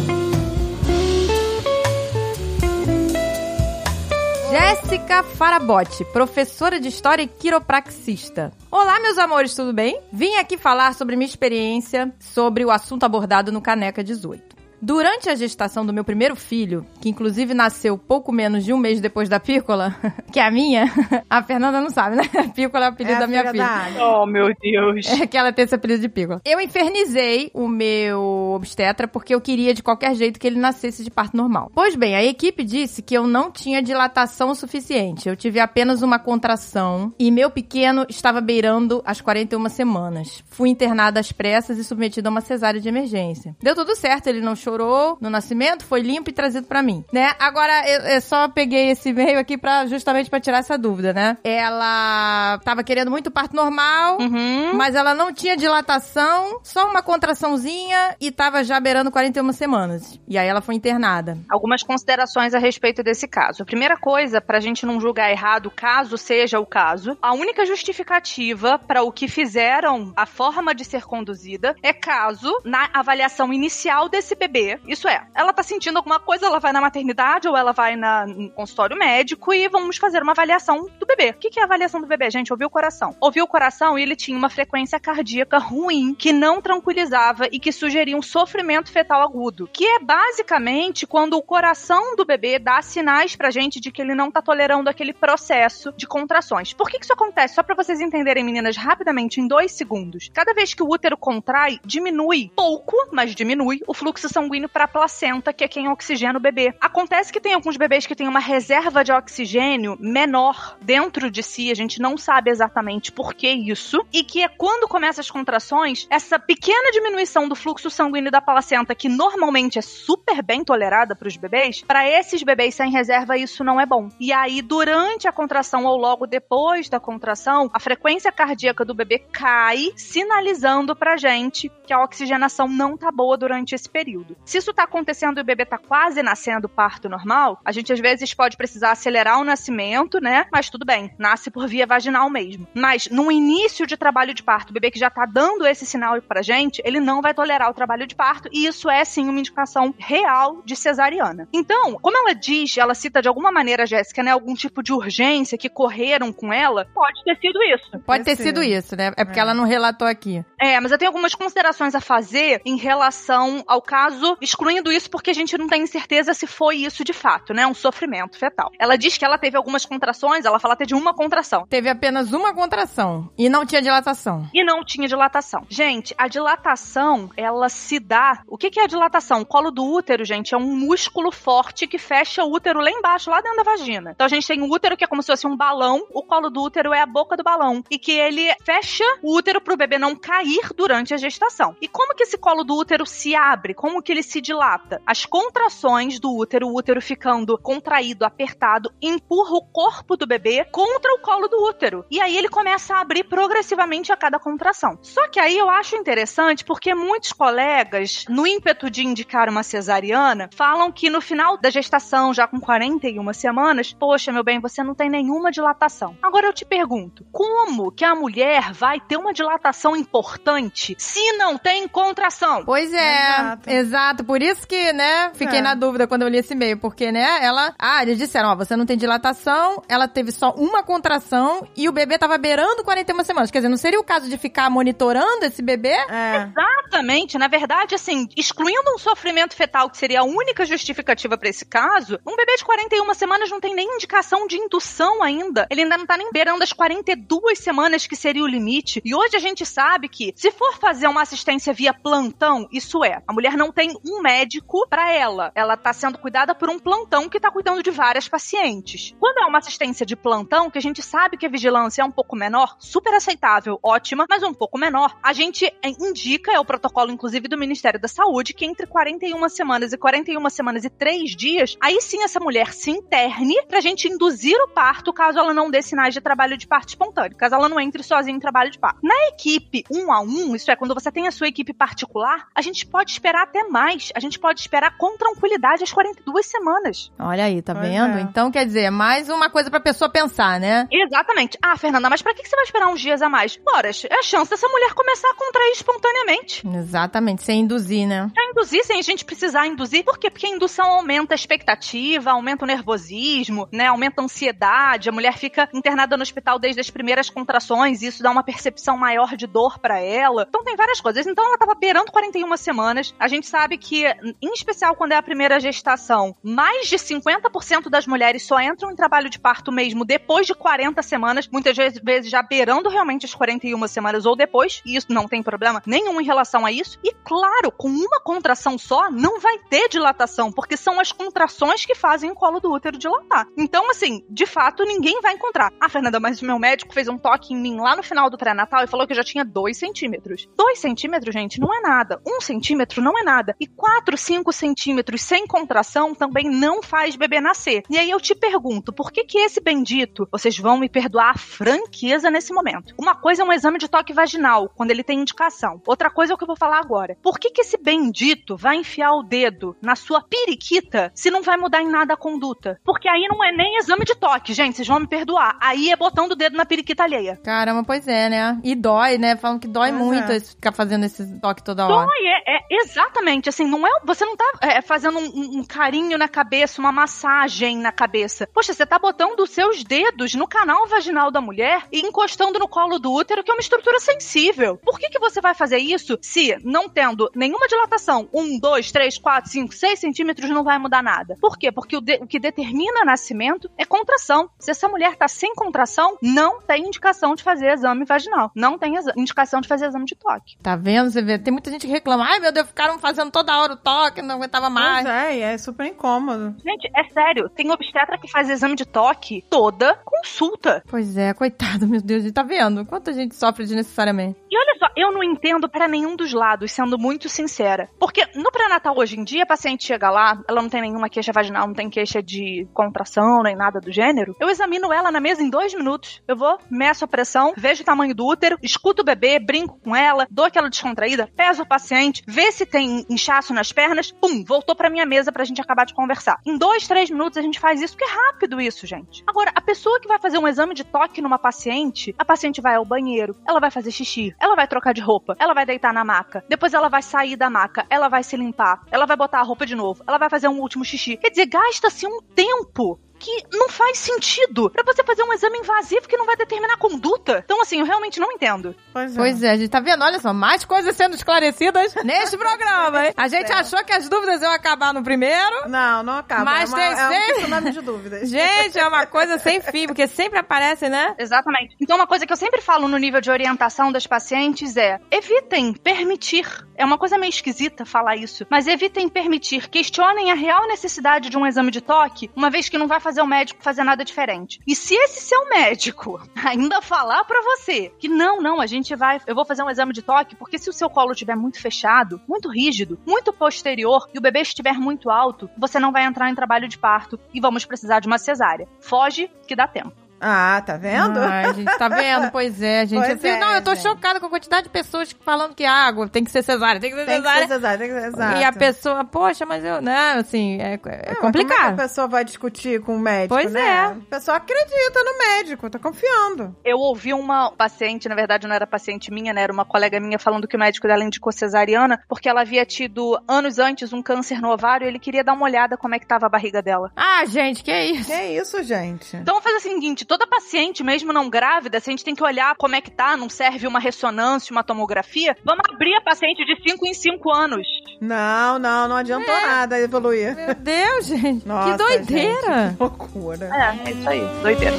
Jéssica Farabotti, professora de História e quiropraxista. Olá, meus amores, tudo bem? Vim aqui falar sobre minha experiência sobre o assunto abordado no Caneca 18. Durante a gestação do meu primeiro filho, que inclusive nasceu pouco menos de um mês depois da pícola, *laughs* que é a minha, *laughs* a Fernanda não sabe, né? *laughs* Pícola é o apelido É a da minha filha filha. da. Oh, meu Deus. É que ela tem esse apelido de pícola. Eu infernizei o meu obstetra porque eu queria de qualquer jeito que ele nascesse de parto normal. Pois bem, a equipe disse que eu não tinha dilatação suficiente. Eu tive apenas uma contração e meu pequeno estava beirando as 41 semanas. Fui internada às pressas e submetida a uma cesárea de emergência. Deu tudo certo, ele não chorou chorou no nascimento, foi limpo e trazido pra mim, né? Agora, eu, eu só peguei esse e-mail aqui pra, justamente pra tirar essa dúvida, né? Ela tava querendo muito parto normal, Uhum. mas ela não tinha dilatação, só uma contraçãozinha e tava já beirando 41 semanas. E aí ela foi internada. Algumas considerações a respeito desse caso. A primeira coisa, pra gente não julgar errado, caso seja o caso, a única justificativa para o que fizeram, a forma de ser conduzida, é caso, na avaliação inicial desse bebê, isso é, ela tá sentindo alguma coisa, ela vai na maternidade ou ela vai na, no consultório médico e vamos fazer uma avaliação do bebê. O que, que é a avaliação do bebê, gente? Ouvir o coração. Ouvir o coração e ele tinha uma frequência cardíaca ruim, que não tranquilizava e que sugeria um sofrimento fetal agudo, que é basicamente quando o coração do bebê dá sinais pra gente de que ele não tá tolerando aquele processo de contrações. Por que, que isso acontece? Só pra vocês entenderem, meninas, rapidamente, em dois segundos. Cada vez que o útero contrai, diminui pouco, mas diminui o fluxo sanguíneo pra placenta, que é quem oxigena o bebê. Acontece que tem alguns bebês que têm uma reserva de oxigênio menor dentro de si, a gente não sabe exatamente por que isso, e que é quando começam as contrações, essa pequena diminuição do fluxo sanguíneo da placenta, que normalmente é super bem tolerada para os bebês, para esses bebês sem reserva isso não é bom. E aí, durante a contração ou logo depois da contração, a frequência cardíaca do bebê cai, sinalizando pra gente que a oxigenação não tá boa durante esse período. Se isso tá acontecendo e o bebê tá quase nascendo parto normal, a gente às vezes pode precisar acelerar o nascimento, né? Mas tudo bem, nasce por via vaginal mesmo. Mas no início de trabalho de parto, o bebê que já tá dando esse sinal pra gente, ele não vai tolerar o trabalho de parto e isso é sim uma indicação real de cesariana. Então, como ela diz, ela cita de alguma maneira, Jéssica, né, algum tipo de urgência que correram com ela, pode ter sido isso. Pode ter sido isso, né? É porque É. ela não relatou aqui. É, mas eu tenho algumas considerações a fazer em relação ao caso, excluindo isso porque a gente não tem certeza se foi isso de fato, né? Um sofrimento fetal. Ela diz que ela teve algumas contrações, ela fala até de uma contração. Teve apenas uma contração e não tinha dilatação. E não tinha dilatação. Gente, a dilatação, ela se dá. O que, que é a dilatação? O colo do útero, gente, é um músculo forte que fecha o útero lá embaixo, lá dentro da vagina. Então a gente tem um útero que é como se fosse um balão, o colo do útero é a boca do balão. E que ele fecha o útero pro bebê não cair durante a gestação. E como que esse colo do útero se abre? Como que ele se dilata? As contrações do útero, o útero ficando contraído, apertado, empurra o corpo do bebê contra o colo do útero. E aí ele começa a abrir progressivamente a cada contração. Só que aí eu acho interessante porque muitos colegas, no ímpeto de indicar uma cesariana, falam que no final da gestação, já com 41 semanas, poxa, meu bem, você não tem nenhuma dilatação. Agora eu te pergunto, como que a mulher vai ter uma dilatação importante se não tem contração? Pois é, exato. Exato. Por isso que, né, fiquei É. na dúvida quando eu li esse e-mail. Porque, né, ela. Ah, eles disseram, ó, você não tem dilatação, ela teve só uma contração e o bebê tava beirando 41 semanas. Quer dizer, não seria o caso de ficar monitorando esse bebê? É. Exatamente, na verdade, assim, excluindo um sofrimento fetal, que seria a única justificativa pra esse caso, um bebê de 41 semanas não tem nem indicação de indução ainda. Ele ainda não tá nem beirando as 42 semanas, que seria o limite. E hoje a gente sabe que, se for fazer uma assistência via plantão, isso é, a mulher não tem um médico pra ela. Ela tá sendo cuidada por um plantão que tá cuidando de várias pacientes. Quando é uma assistência de plantão, que a gente sabe que a vigilância é um pouco menor, super aceitável, ótima, mas um pouco menor, a gente é, indica, é o protocolo inclusive do Ministério da Saúde, que entre 41 semanas e 41 semanas e 3 dias, aí sim essa mulher se interne pra gente induzir o parto caso ela não dê sinais de trabalho de parto espontâneo, caso ela não entre sozinha em trabalho de parto. Na equipe um a um, isso é, quando você tem a sua equipe particular, a gente pode esperar até mais. A gente pode esperar com tranquilidade as 42 semanas. Olha aí, tá Pois vendo? é. Então, quer dizer, mais uma coisa pra pessoa pensar, né? Exatamente. Ah, Fernanda, mas pra que você vai esperar uns dias a mais? Horas, é a chance dessa mulher começar a contrair espontaneamente. Exatamente, sem induzir, né? Sem induzir, sem a gente precisar induzir. Por quê? Porque a indução aumenta a expectativa, aumenta o nervosismo, né? Aumenta a ansiedade. A mulher fica internada no hospital desde as primeiras contrações e isso dá uma percepção maior de dor pra ela. Então tem várias coisas. Então ela tava beirando 41 semanas. A gente sabe que, em especial quando é a primeira gestação, mais de 50% das mulheres só entram em trabalho de parto mesmo depois de 40 semanas, muitas vezes vezes já beirando realmente as 41 semanas ou depois, e isso não tem problema nenhum em relação a isso. E claro, com uma contração só, não vai ter dilatação, porque são as contrações que fazem o colo do útero dilatar. Então, assim, de fato, ninguém vai encontrar. Ah, Fernanda, mas o meu médico fez um toque em mim lá no final do pré-natal e falou que eu já tinha 2 centímetros. 2 centímetros, gente, não é nada. 1 um centímetro não é nada. E 4, 5 centímetros sem contração também não faz bebê nascer. E aí eu te pergunto, por que que esse bendito, vocês vão me perdoar a franqueza nesse momento. Uma coisa é um exame de toque vaginal, quando ele tem indicação. Outra coisa é o que eu vou falar agora. Por que que esse bendito vai enfiar o dedo na sua periquita se não vai mudar em nada a conduta? Porque aí não é nem exame de toque, gente, vocês vão me perdoar. Aí é botando o dedo na periquita alheia. Caramba, pois é, né? E dói, né? Falam que dói muito é. ficar fazendo esse toque toda hora. Dói, é, é exatamente assim, não é, você não tá é, fazendo um, um- carinho na cabeça, uma massagem na cabeça. Poxa, você tá botando os seus dedos no canal vaginal da mulher e encostando no colo do útero, que é uma estrutura sensível. Por que que você vai fazer isso se, não tendo nenhuma dilatação, um, dois, três, quatro, cinco, seis centímetros, não vai mudar nada? Por quê? Porque o, de- o que determina nascimento é contração. Se essa mulher tá sem contração, não tem indicação de fazer exame vaginal. Não tem indicação de fazer exame de toque. Tá vendo? Você vê, tem muita gente que reclama. Ai, meu Deus, ficaram fazendo toda hora o toque, não aguentava mais. Pois é, e é super incômodo. Gente, é sério, tem obstetra que faz exame de toque toda consulta. Pois é, coitado, meu Deus. E tá vendo? Quanta gente sofre desnecessariamente. E olha só, eu não entendo pra nenhum dos lados, sendo muito sincera. Porque no pré-natal hoje em dia, a paciente chega lá, ela não tem nenhuma queixa vaginal, não tem queixa de contração, nem nada do gênero. Eu examino ela na mesa em dois minutos. Eu vou, meço a pressão, vejo o tamanho do útero, escuto o bebê, brinco com ela, dou aquela descontraída, peso o paciente, vê se tem inchaço nas pernas, pum, voltou pra minha mesa pra gente acabar de conversar. Em dois, três minutos a gente faz isso, porque é rápido isso, gente. Agora, a pessoa que vai fazer um exame de toque numa paciente, a paciente vai ao banheiro, ela vai fazer xixi, ela vai trocar de roupa, ela vai deitar na maca, depois ela vai sair da maca, ela vai se limpar, ela vai botar a roupa de novo, ela vai fazer um último xixi. Quer dizer, gasta-se um tempo que não faz sentido pra você fazer um exame invasivo que não vai determinar a conduta. Então, assim, eu realmente não entendo. Pois é. Pois é, a gente tá vendo? Olha só, mais coisas sendo esclarecidas *laughs* neste programa, hein? A gente achou que as dúvidas iam acabar no primeiro. Não, não acaba. Mas é, uma, tem é um sempre- tsunami de dúvidas. *laughs* Gente, é uma coisa sem fim, porque sempre aparece, né? Exatamente. Então, uma coisa que eu sempre falo no nível de orientação das pacientes é: evitem permitir. É uma coisa meio esquisita falar isso, mas evitem permitir. Questionem a real necessidade de um exame de toque, uma vez que não vai fazer o médico fazer nada diferente. E se esse seu médico *laughs* ainda falar pra você que não, não, a gente vai, eu vou fazer um exame de toque, porque se o seu colo estiver muito fechado, muito rígido, muito posterior e o bebê estiver muito alto, você não vai entrar em trabalho de parto e vamos precisar de uma cesárea. Foge que dá tempo. Ah, tá vendo? Ai, gente, tá vendo? Pois é, gente. Pois eu é, não, eu tô gente. chocada com a quantidade de pessoas falando que água tem que ser cesárea, tem que ser Tem que cesárea. ser cesárea, tem que ser exato. E a pessoa, poxa, mas eu, né, assim, é, é mas Como é que complicado. a pessoa vai discutir com o médico, Pois né? é. A pessoa acredita no médico, tá confiando. Eu ouvi uma paciente, na verdade não era paciente minha, né? Era uma colega minha falando que o médico dela indicou cesariana porque ela havia tido anos antes um câncer no ovário e ele queria dar uma olhada como é que tava a barriga dela. Ah, gente, que isso? Que isso, gente? Então vamos fazer o seguinte, toda paciente, mesmo não grávida, se a gente tem que olhar como é que tá, não serve uma ressonância, uma tomografia, vamos abrir a paciente de 5 em 5 anos. Não, não, não adiantou nada evoluir. Meu Deus, gente. Nossa, que doideira. gente, que loucura. É, é isso aí, doideira.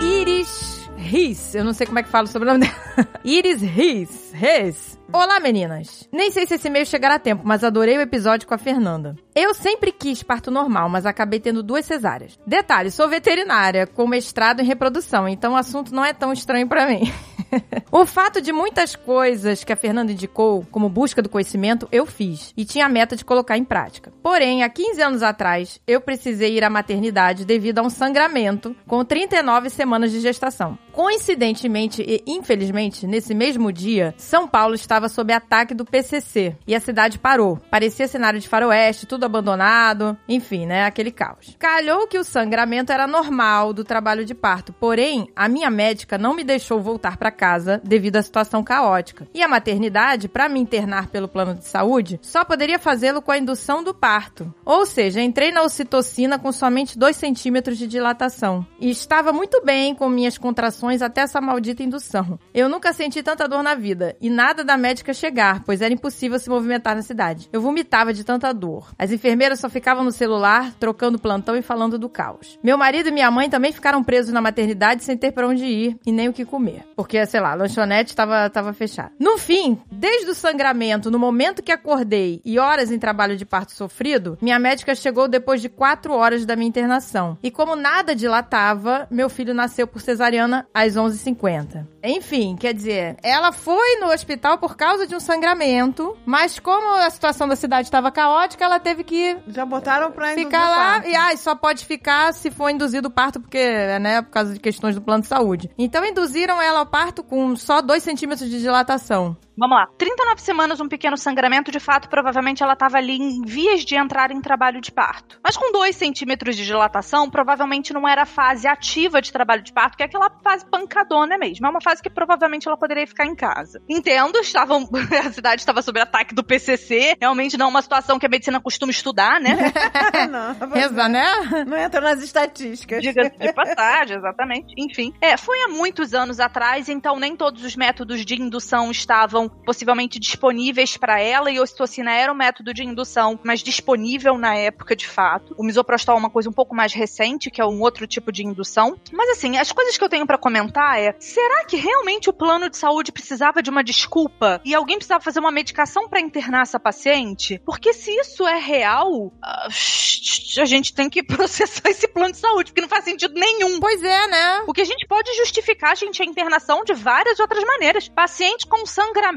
Iris Riz. Eu não sei como é que fala o sobrenome dela. *laughs* Iris Riz. Riz. Olá, meninas. Nem sei se esse e-mail chegará a tempo, mas adorei o episódio com a Fernanda. Eu sempre quis parto normal, mas acabei tendo duas cesáreas. Detalhe, sou veterinária, com mestrado em reprodução, então o assunto não é tão estranho pra mim. *laughs* o fato de muitas coisas que a Fernanda indicou, como busca do conhecimento, eu fiz e tinha a meta de colocar em prática. Porém, há 15 anos atrás, eu precisei ir à maternidade devido a um sangramento com 39 semanas de gestação. Coincidentemente e infelizmente, nesse mesmo dia, São Paulo estava sob ataque do PCC e a cidade parou. Parecia cenário de faroeste, tudo abandonado, enfim, né, aquele caos. Calhou que o sangramento era normal do trabalho de parto, porém, a minha médica não me deixou voltar para casa devido à situação caótica. E a maternidade, para me internar pelo plano de saúde, só poderia fazê-lo com a indução do parto. Ou seja, entrei na ocitocina com somente 2 centímetros de dilatação. E estava muito bem com minhas contrações até essa maldita indução. Eu nunca senti tanta dor na vida e nada da médica chegar, pois era impossível se movimentar na cidade. Eu vomitava de tanta dor. As enfermeiras só ficavam no celular, trocando plantão e falando do caos. Meu marido e minha mãe também ficaram presos na maternidade sem ter para onde ir e nem o que comer. Porque, sei lá, a lanchonete estava tava fechada. No fim, desde o sangramento, no momento que acordei e horas em trabalho de parto sofrido, minha médica chegou depois de quatro horas da minha internação. E como nada dilatava, meu filho nasceu por cesariana às 11h50. Enfim, quer dizer, ela foi no hospital por causa de um sangramento, mas como a situação da cidade estava caótica, ela teve que Já botaram induzir ficar lá parto. e ai, só pode ficar se for induzido o parto, porque, né, por causa de questões do plano de saúde. Então induziram ela ao parto com só 2 centímetros de dilatação. Vamos lá. 39 semanas, um pequeno sangramento, de fato, provavelmente ela estava ali em vias de entrar em trabalho de parto. Mas com 2 centímetros de dilatação, provavelmente não era a fase ativa de trabalho de parto, que é aquela fase pancadona mesmo. É uma fase que provavelmente ela poderia ficar em casa. Entendo, estavam, *laughs* a cidade estava sob ataque do PCC, realmente não é uma situação que a medicina costuma estudar, né? *laughs* não, *laughs* Reza, né? não entra nas estatísticas. Diga-se de passagem, exatamente. Enfim. É, foi há muitos anos atrás, então nem todos os métodos de indução estavam possivelmente disponíveis para ela e a ocitocina era um método de indução, mas disponível na época de fato. O misoprostol é uma coisa um pouco mais recente, que é um outro tipo de indução. Mas assim, as coisas que eu tenho para comentar é: será que realmente o plano de saúde precisava de uma desculpa e alguém precisava fazer uma medicação para internar essa paciente? Porque se isso é real, ah, a gente tem que *laughs* processar esse plano de saúde, porque não faz sentido nenhum. Pois é, né? O que a gente pode justificar, gente, a internação de várias outras maneiras. Paciente com sangramento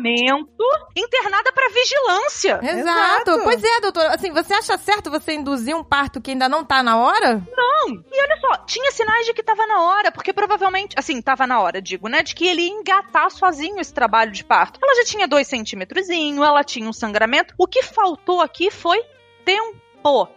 internada para vigilância. Exato. Exato. Pois é, doutor. Assim, você acha certo você induzir um parto que ainda não tá na hora? Não. E olha só, tinha sinais de que tava na hora, porque provavelmente, assim, tava na hora, digo, né, de que ele ia engatar sozinho esse trabalho de parto. Ela já tinha dois centímetrozinho, ela tinha um sangramento. O que faltou aqui foi tempo.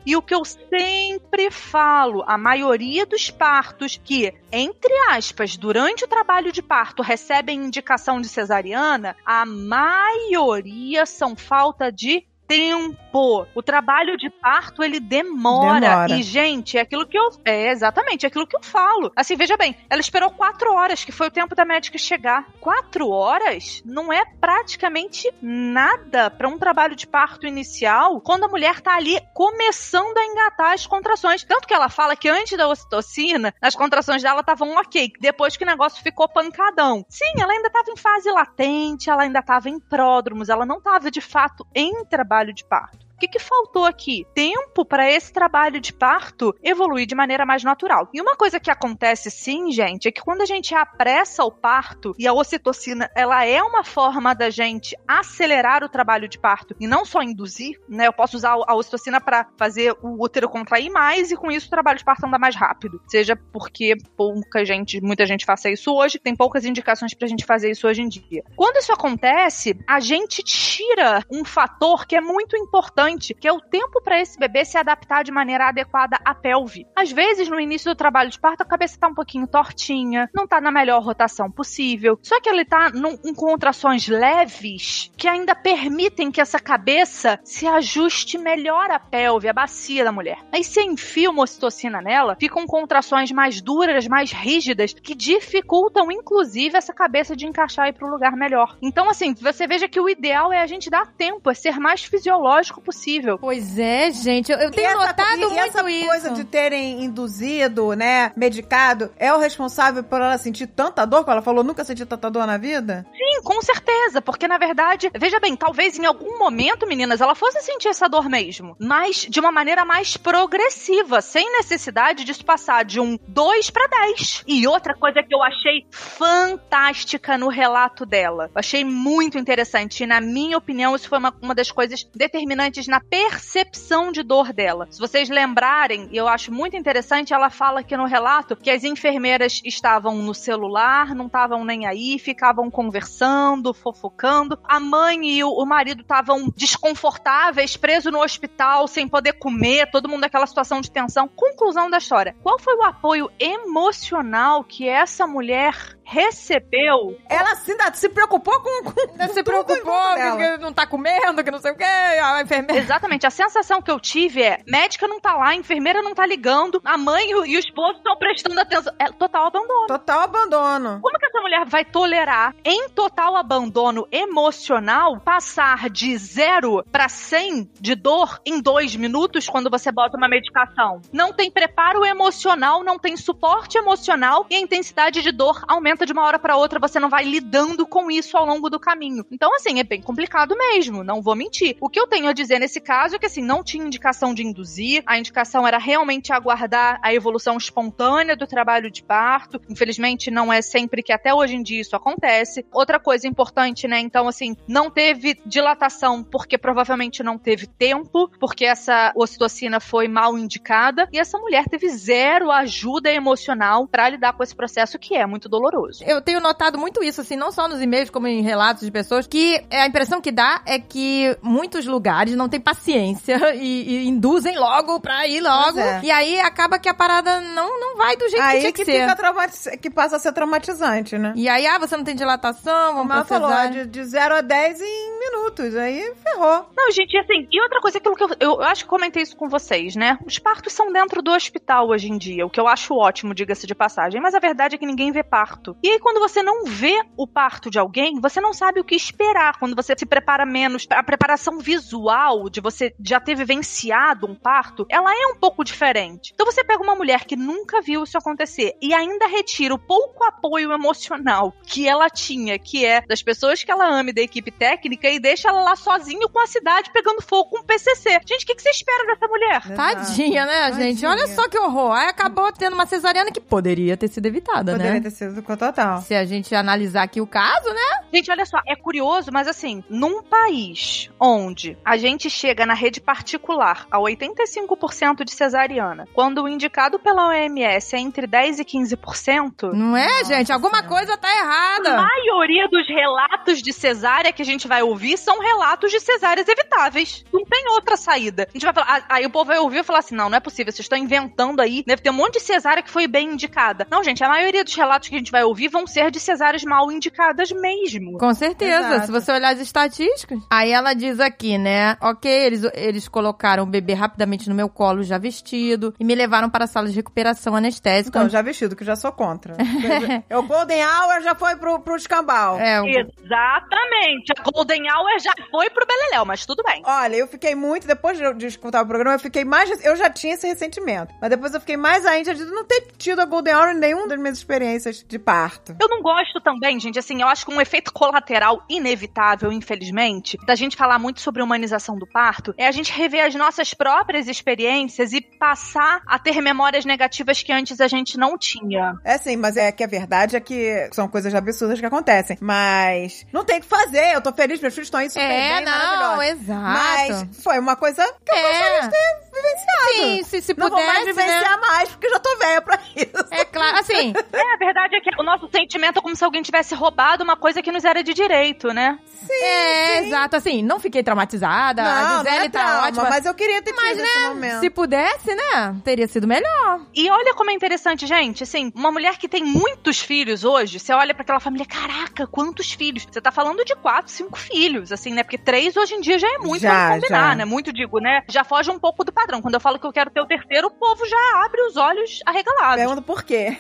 E o que eu sempre falo, a maioria dos partos que, entre aspas, durante o trabalho de parto recebem indicação de cesariana, a maioria são falta de tempo. O trabalho de parto, ele demora. Demora. E, gente, é aquilo que eu. É exatamente, é aquilo que eu falo. Assim, veja bem, ela esperou quatro horas, que foi o tempo da médica chegar. Quatro horas não é praticamente nada para um trabalho de parto inicial quando a mulher tá ali começando a engatar as contrações. Tanto que ela fala que antes da ocitocina, as contrações dela estavam ok. Depois que o negócio ficou pancadão. Sim, ela ainda tava em fase latente, ela ainda tava em pródromos, ela não tava de fato em trabalho de parto. Que, que faltou aqui? Tempo para esse trabalho de parto evoluir de maneira mais natural. E uma coisa que acontece sim, gente, é que quando a gente apressa o parto e a ocitocina, ela é uma forma da gente acelerar o trabalho de parto e não só induzir, né? Eu posso usar a ocitocina para fazer o útero contrair mais e com isso o trabalho de parto anda mais rápido. Seja porque pouca gente, muita gente faça isso hoje, tem poucas indicações pra gente fazer isso hoje em dia. Quando isso acontece, a gente tira um fator que é muito importante, que é o tempo para esse bebê se adaptar de maneira adequada à pelve. Às vezes, no início do trabalho de parto, a cabeça tá um pouquinho tortinha, não tá na melhor rotação possível. Só que ele tá num, em contrações leves que ainda permitem que essa cabeça se ajuste melhor à pelve, à bacia da mulher. Aí você enfia uma ocitocina nela, ficam contrações mais duras, mais rígidas, que dificultam, inclusive, essa cabeça de encaixar e ir pro lugar melhor. Então, assim, você veja que o ideal é a gente dar tempo, é ser mais fisiológico possível. Pois é, gente. Eu, eu tenho E essa- notado e muito essa isso. coisa de terem induzido, né, medicado, é o responsável por ela sentir tanta dor, que ela falou, nunca senti tanta dor na vida? Sim, com certeza, porque na verdade, veja bem, talvez em algum momento, meninas, ela fosse sentir essa dor mesmo, mas de uma maneira mais progressiva, sem necessidade disso passar de um 2 para 10. E outra coisa que eu achei fantástica no relato dela, eu achei muito interessante, e na minha opinião, isso foi uma, uma das coisas determinantes na percepção de dor dela. Se vocês lembrarem, eu acho muito interessante, ela fala aqui no relato que as enfermeiras estavam no celular, não estavam nem aí, ficavam conversando, fofocando. A mãe e o, o marido estavam desconfortáveis, presos no hospital, sem poder comer, todo mundo naquela situação de tensão. Conclusão da história: qual foi o apoio emocional que essa mulher recebeu. Ela se, se preocupou com. com se preocupou que não tá comendo, que não sei o quê, a enfermeira. Exatamente, a sensação que eu tive é: médica não tá lá, a enfermeira não tá ligando, a mãe e o esposo estão prestando atenção. É total abandono. Total abandono. Como que essa mulher vai tolerar, em total abandono emocional, passar de zero pra 100 de dor em dois minutos quando você bota uma medicação? Não tem preparo emocional, não tem suporte emocional e a intensidade de dor aumenta de uma hora pra outra. Você não vai lidando com isso ao longo do caminho. Então, assim, é bem complicado mesmo, não vou mentir. O que eu tenho a dizer nesse caso é que, assim, não tinha indicação de induzir, a indicação era realmente aguardar a evolução espontânea do trabalho de parto. Infelizmente, não é sempre que até hoje em dia isso acontece. Outra coisa importante, né? Então, assim, não teve dilatação porque provavelmente não teve tempo, porque essa ocitocina foi mal indicada e essa mulher teve zero ajuda emocional pra lidar com esse processo que é muito doloroso. Eu tenho notado muito isso, assim, não só nos e-mails, como em relatos de pessoas, que a impressão que dá é que muitos lugares não têm paciência *laughs* e, e induzem logo pra ir logo. É. E aí acaba que a parada não, não vai do jeito que Aí tinha que, que, ser. fica que passa a ser traumatizante, né? E aí, ah, você não tem dilatação, vamos Mas falou, cesárea. de, de 0 a 10 em minutos. Aí ferrou. Não, gente, assim, e outra coisa, aquilo que eu, eu acho que comentei isso com vocês, né? Os partos são dentro do hospital hoje em dia, o que eu acho ótimo, diga-se de passagem, mas a verdade é que ninguém vê parto. E aí, quando você não vê o parto de alguém, você não sabe o que esperar, quando você se prepara menos. A preparação visual de você já ter vivenciado um parto, ela é um pouco diferente. Então você pega uma mulher que nunca viu isso acontecer e ainda retira o pouco apoio emocional que ela tinha, que é das pessoas que ela ama e da equipe técnica, e deixa ela lá sozinha com a cidade pegando fogo com o PCC. Gente, o que, que você espera dessa mulher? Tadinha, né, gente? Tadinha. Olha só que horror. Aí acabou tendo uma cesariana que poderia ter sido evitada, Poderia né? ter sido total. Se a gente analisar aqui o caso, né? Gente, olha só, é curioso, mas assim, num país onde a gente chega na rede particular a 85% de cesariana, quando o indicado pela OMS é entre 10 e 15%, Não é, gente? Alguma coisa tá a errada. maioria dos relatos de cesárea que a gente vai ouvir são relatos de cesáreas evitáveis. Não tem outra saída. A gente vai falar, aí o povo vai ouvir e falar assim: não, não é possível, vocês estão inventando aí. Deve ter um monte de cesárea que foi bem indicada. Não, gente, a maioria dos relatos que a gente vai ouvir vão ser de cesáreas mal indicadas mesmo. Com certeza, Exato. se você olhar as estatísticas. Aí ela diz aqui, né? Ok, eles, eles colocaram o bebê rapidamente no meu colo, já vestido, e me levaram para a sala de recuperação anestésica. Então, já vestido, que já sou contra. *laughs* é o Golden Hour já foi pro, pro escambau. É, o- Exatamente. A Golden Hour já foi pro Beleléu, mas tudo bem. Olha, eu fiquei muito, depois de, de escutar o programa, eu fiquei mais. Eu já tinha esse ressentimento. Mas depois eu fiquei mais ainda de não ter tido a Golden Hour em nenhuma das minhas experiências de parto. Eu não gosto também, gente, assim, eu acho que um efeito colateral inevitável, infelizmente, da gente falar muito sobre humanização do parto, é a gente rever as nossas próprias experiências e passar a ter memórias negativas que antes a gente não tinha. É sim, mas é que a verdade é que são coisas absurdas que acontecem. Mas não tem o que fazer. Eu tô feliz, meus filhos estão aí super É, bem, não, exato. Mas foi uma coisa que eu É. gostaria de ter vivenciado. Sim, se, se não vou mais pudesse, né? vivenciar mais, porque eu já tô velha pra isso. É claro, assim, É, a verdade é que o nosso sentimento é como se alguém tivesse roubado uma coisa que nos era de direito, né? é, exato, assim, não fiquei traumatizada, a não, Gisele não é tá trauma, ótima. mas eu queria ter Mas, tido esse momento. Se pudesse, né, teria sido melhor. E olha como é interessante, gente. Assim, uma mulher que tem muitos filhos hoje, você olha pra aquela família, caraca, quantos filhos? Você tá falando de quatro, cinco filhos, assim, né? Porque três hoje em dia já é muito Já, vamos combinar, já. né? Muito digo, né? Já foge um pouco do padrão. Quando eu falo que eu quero ter o terceiro, o povo já abre os olhos arregalados. Pergunta por quê.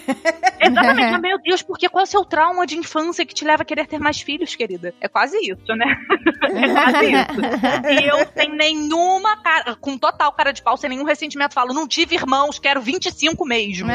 Exatamente. Mas, meu Deus, porque qual é o seu trauma de infância que te leva a querer ter mais filhos, querida? É quase isso, né? é quase isso. E eu sem nenhuma cara, com total cara de pau, sem nenhum ressentimento, falo, não tive irmãos, quero 25 mesmo.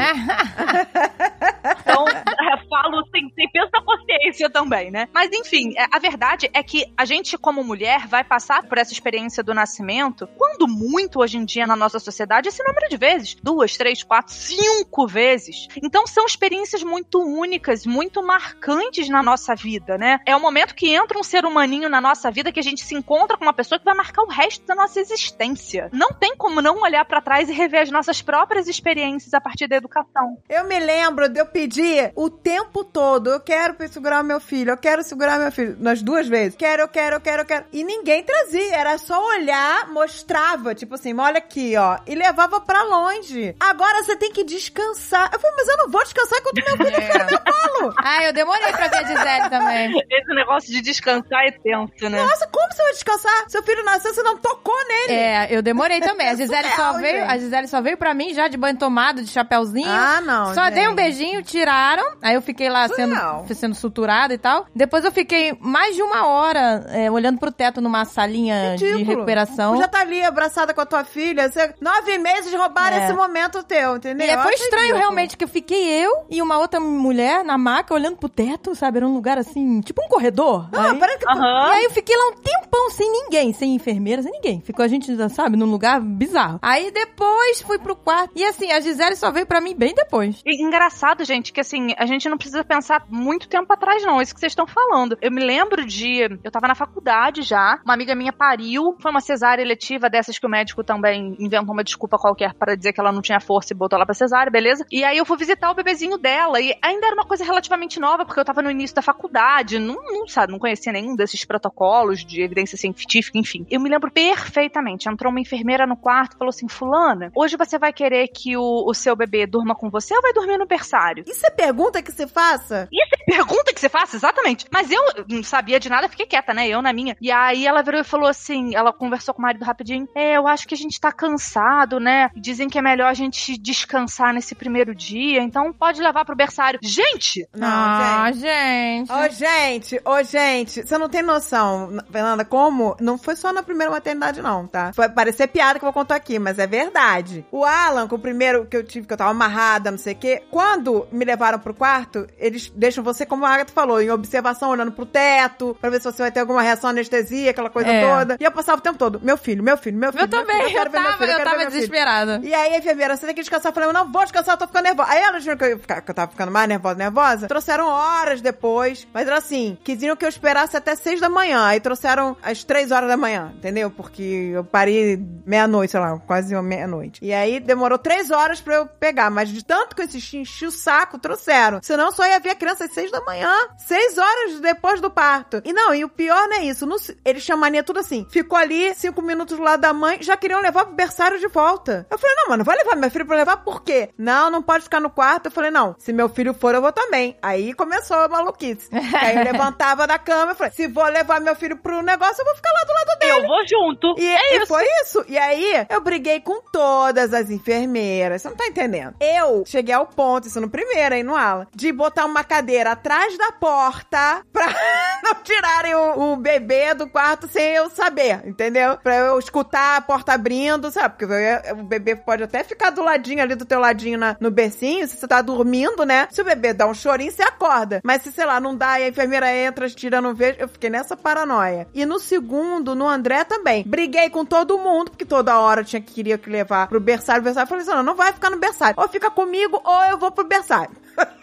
Então, é, falo sem, sem peso da consciência também, né? Mas enfim, é, a verdade é que a gente, como mulher, vai passar por essa experiência do nascimento, quando muito hoje em dia na nossa sociedade, esse número de vezes. Duas, três, quatro, cinco vezes. Então são experiências muito únicas, muito marcantes na nossa vida, né? É o momento que entra um ser humaninho na nossa vida que a gente se encontra com uma pessoa que vai marcar o resto da nossa existência. Não tem como não olhar pra trás e rever as nossas próprias experiências a partir da educação. Eu me lembro de eu pedir o tempo todo, eu quero segurar o meu filho, eu quero segurar meu filho, nas duas vezes. Quero, eu quero, eu quero, eu quero. E ninguém trazia, era só olhar, mostrava, tipo assim, olha aqui, ó, e levava pra longe. Agora você tem que descansar. Eu falei, mas eu não vou descansar enquanto meu filho *laughs* fica colo. Ah, eu demorei pra ver a Gisele também. Esse negócio de descansar é tenso, né? Nossa, como você vai descansar? Seu filho nasceu, você não tocou nele. É, eu demorei também. A Gisele só veio, gente. a Gisele só veio pra mim já de banho tomado, de chapéuzinho. Ah, não, Só dei um gente. beijinho, tiraram. Aí eu fiquei lá sendo, sendo suturada e tal. Depois eu fiquei mais de uma hora é, olhando pro teto numa salinha de Ridículo. recuperação. Já tá ali abraçada com a tua filha. Você, nove meses roubaram É. esse momento teu, entendeu? E Eu foi estranho realmente que eu fiquei eu e uma outra mulher na maca olhando pro teto, sabe? Era um lugar assim, tipo um corredor. Não, Aí- parece que... Aham. E aí eu fiquei lá um tempão sem ninguém, sem enfermeira, sem ninguém. Ficou a gente, sabe, num lugar bizarro. Aí depois fui pro quarto. E assim, a Gisele só veio pra mim bem depois. E engraçado, gente, que assim, a gente não precisa pensar muito tempo atrás, não. Isso que vocês estão falando. Eu me lembro de. Eu tava na faculdade já, uma amiga minha pariu, foi uma cesárea eletiva dessas que o médico também inventou uma desculpa qualquer para dizer que ela não tinha força e botou ela pra cesárea, beleza? E aí eu fui visitar o bebezinho dela. E ainda era uma coisa relativamente nova, porque eu tava no início da faculdade, não, não sabe, não conhecia nenhum desses protocolos de evidência científica, enfim. Eu me lembro perfeitamente. Entrou uma enfermeira no quarto e falou assim: Fulana, hoje você vai querer que o, o seu bebê durma com você ou vai dormir no berçário? Isso é pergunta que você faça? Isso é pergunta que você faça, exatamente. Mas eu não sabia de nada, fiquei quieta, né? Eu na minha. E aí ela virou e falou assim: ela conversou com o marido rapidinho. É, eu acho que a gente tá cansado, né? Dizem que é melhor a gente descansar nesse primeiro dia, então pode levar pro berçário. Gente! Não, ah, gente. gente. Ô, gente, ô, gente, você não tem noção, Fernanda, como? Não foi só na primeira maternidade, não, tá? Vai parecer piada que eu vou contar aqui, mas é verdade. O Alan, com o primeiro que eu tive, que eu tava amarrada, não sei o quê, quando me levaram pro quarto, eles deixam você, como a Agatha falou, em observação, olhando pro teto, pra ver se você vai ter alguma reação à anestesia, aquela coisa É. toda. E eu passava o tempo todo, meu filho, meu filho, meu filho. Eu meu também, filho, eu, meu tava, filho, eu ver tava desesperada. E aí a enfermeira, você tem que descansar. Eu falei, eu não vou descansar, eu tô ficando nervosa. Aí elas viram que eu, que eu tava ficando mais nervosa, nervosa. Trouxeram horas depois. Mas era assim, quisiam que eu esperasse até seis da manhã. Aí trouxeram às três horas da manhã, entendeu? Porque eu parei meia-noite, sei lá, quase meia-noite. E aí demorou três horas pra eu pegar. Mas de tanto que eu insisti, enchi o saco, trouxeram. Senão só ia ver a criança às seis da manhã. Seis horas depois do parto. E não, e o pior não é isso. No, eles tinham mania tudo assim. Ficou ali cinco minutos do lado da mãe, já queriam levar pro berçário de volta. Eu falei, não, mano, vai levar meu filho pra levar por quê? Não, não pode ficar no quarto. Eu falei, não, se meu filho for, eu vou também. Aí começou a maluquice. *laughs* aí eu levantava da cama e falei, se vou levar meu filho pro negócio, eu vou ficar lá do lado dele. Eu vou junto. E, e foi isso. E aí, eu briguei com todas as enfermeiras. Você não tá entendendo? Eu cheguei ao ponto, isso no primeiro, aí no ala, de botar uma cadeira atrás da porta pra *laughs* não tirarem o, o bebê do quarto sem eu saber, entendeu? Pra eu escutar a porta abrindo, sabe? Porque eu o bebê pode até ficar do ladinho ali, do teu ladinho na- no bercinho, se você tá dormindo, né? Se o bebê dá um chorinho, você acorda. Mas se, sei lá, não dá e a enfermeira entra tirando o vejo, eu fiquei nessa paranoia. E no segundo, no André também. Briguei com todo mundo, porque toda hora tinha que queria que levar pro berçário. Berçário eu falei assim: não, não vai ficar no berçário. Ou fica comigo, ou eu vou pro berçário. *laughs*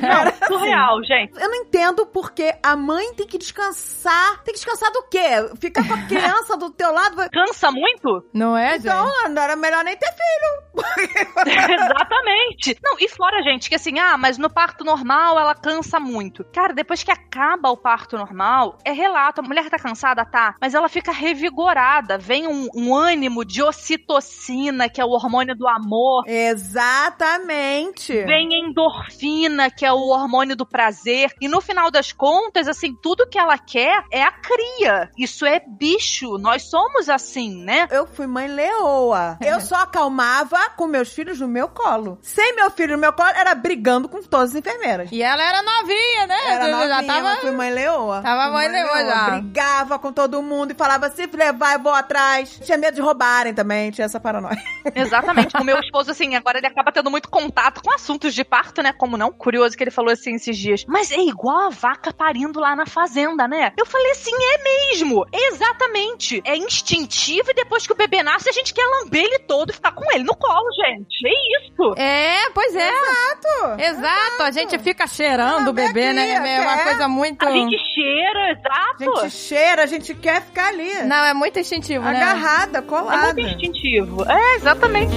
Não, surreal, gente. Eu não entendo porque a mãe tem que descansar. Tem que descansar do quê? Ficar com a criança do teu lado. vai- Cansa muito? Não é, Então, gente? não era melhor nem ter filho. *laughs* Exatamente. Não, e fora, gente, que assim, ah, mas no parto normal ela cansa muito. Cara, depois que acaba o parto normal, é relato. A mulher tá cansada, tá, mas ela fica revigorada. Vem um, um ânimo de ocitocina, que é o hormônio do amor. Exatamente. Vem endorfina, que é o hormônio do prazer. E no final das contas, assim, tudo que ela quer é a cria. Isso é bicho. Nós somos assim, né? Eu fui mãe leoa. Eu só acalmava com meus filhos no meu colo. Sem meu filho no meu colo, era brigando com todas as enfermeiras. E ela era novinha, né? Era já novinha, tava... mas fui mãe leoa. Tava Fui mãe leoa já. Brigava com todo mundo e falava, se levar, eu vou atrás. Tinha medo de roubarem também, tinha essa paranoia. Exatamente. O meu esposo, assim, agora ele acaba tendo muito contato com assuntos de parto, né? Como não? Curioso que ele falou assim esses dias. Mas é igual a vaca parindo lá na fazenda, né? Eu falei assim, é mesmo. Exatamente. É instintivo e depois que o bebê nasce, a gente quer lamber ele todo e ficar com ele no colo, gente. É isso. É, pois é. Exato. Exato, a gente fica cheirando o bebê, né? aqui, É uma coisa muito. A gente cheira, A exato. gente cheira, a gente quer ficar ali. Não, é muito instintivo, né? Agarrada, É colada. muito instintivo. É, exatamente.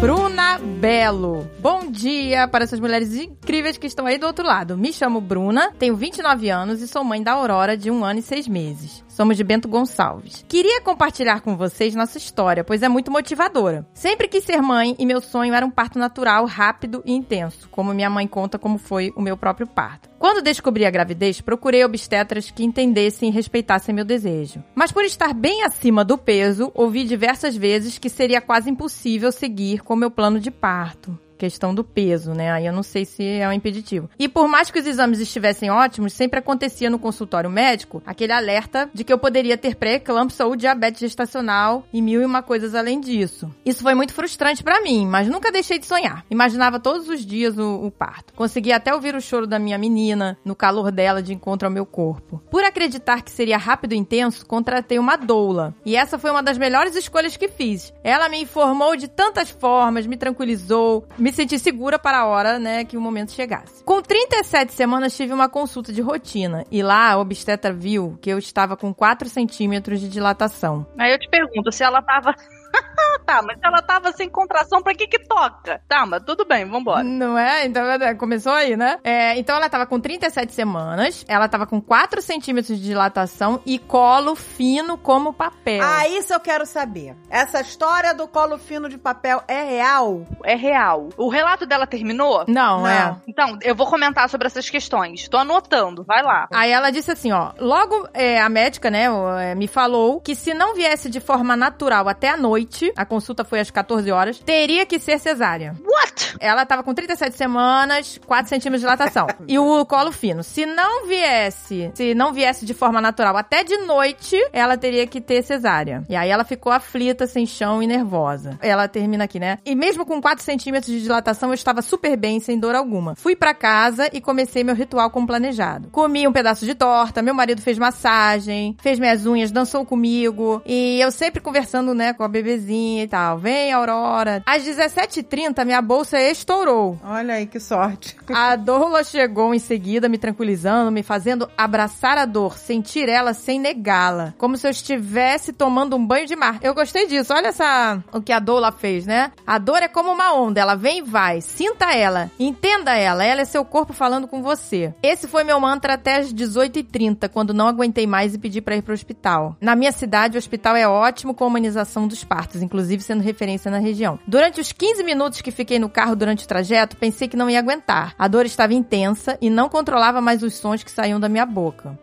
Bruna Belo! Bom dia para essas mulheres incríveis que estão aí do outro lado. Me chamo Bruna, tenho 29 anos e sou mãe da Aurora de um ano e seis meses. Somos de Bento Gonçalves. Queria compartilhar com vocês nossa história, pois é muito motivadora. Sempre quis ser mãe e meu sonho era um parto natural, rápido e intenso, como minha mãe conta como foi o meu próprio parto. Quando descobri a gravidez, procurei obstetras que entendessem e respeitassem meu desejo. Mas por estar bem acima do peso, ouvi diversas vezes que seria quase impossível seguir com meu plano de parto questão do peso, né? Aí eu não sei se é um impeditivo. E por mais que os exames estivessem ótimos, sempre acontecia no consultório médico aquele alerta de que eu poderia ter pré-eclâmpsia ou diabetes gestacional e mil e uma coisas além disso. Isso foi muito frustrante para mim, mas nunca deixei de sonhar. Imaginava todos os dias o, o parto. Consegui até ouvir o choro da minha menina no calor dela de encontro ao meu corpo. Por acreditar que seria rápido e intenso, contratei uma doula. E essa foi uma das melhores escolhas que fiz. Ela me informou de tantas formas, me tranquilizou, me me senti segura para a hora, né, que o momento chegasse. Com 37 semanas, tive uma consulta de rotina. E lá, a obstetra viu que eu estava com 4 centímetros de dilatação. Aí eu te pergunto, se ela tava *laughs* tá, mas se ela tava sem contração, pra que que toca? Tá, mas tudo bem, vambora. Não é? Então é, começou aí, né? É, então ela tava com 37 semanas, ela tava com 4 centímetros de dilatação e colo fino como papel. Ah, isso eu quero saber. Essa história do colo fino de papel é real? É real. O relato dela terminou? Não, Não. é. Então, eu vou comentar sobre essas questões. Tô anotando, vai lá. Aí ela disse assim, ó, logo é, a médica, né, é, me falou que se não viesse de forma natural até a noite, a consulta foi às 14 horas, teria que ser cesárea. What? Ela tava com 37 semanas, 4 centímetros de dilatação. *laughs* e o colo fino. Se não viesse, se não viesse de forma natural até de noite, ela teria que ter cesárea. E aí ela ficou aflita, sem chão e nervosa. Ela termina aqui, né? E mesmo com 4 centímetros de dilatação, eu estava super bem, sem dor alguma. Fui pra casa e comecei meu ritual como planejado. Comi um pedaço de torta, meu marido fez massagem, fez minhas unhas, dançou comigo. E eu sempre conversando, né, com a bebezinha tal. Vem, Aurora. Às 17h30, minha bolsa estourou. Olha aí, que sorte. *laughs* A doula chegou em seguida, me tranquilizando, me fazendo abraçar a dor, sentir ela sem negá-la, como se eu estivesse tomando um banho de mar. Eu gostei disso. Olha essa o que a doula fez, né? A dor é como uma onda, ela vem e vai. Sinta ela, entenda ela, ela é seu corpo falando com você. Esse foi meu mantra até as 18h30, quando não aguentei mais e pedi pra ir pro hospital. Na minha cidade, o hospital é ótimo com a humanização dos partos, inclusive sendo referência na região. Durante os 15 minutos que fiquei no carro durante o trajeto, pensei que não ia aguentar. A dor estava intensa e não controlava mais os sons que saíam da minha boca.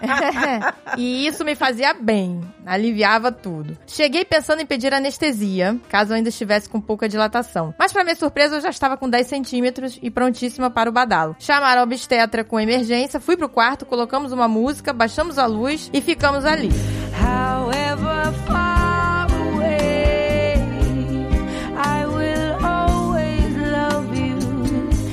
*laughs* e isso me fazia bem, aliviava tudo. Cheguei pensando em pedir anestesia, caso eu ainda estivesse com pouca dilatação. Mas, para minha surpresa, eu já estava com 10 centímetros e prontíssima para o badalo. Chamaram a obstetra com emergência, fui pro quarto, colocamos uma música, baixamos a luz e ficamos ali. However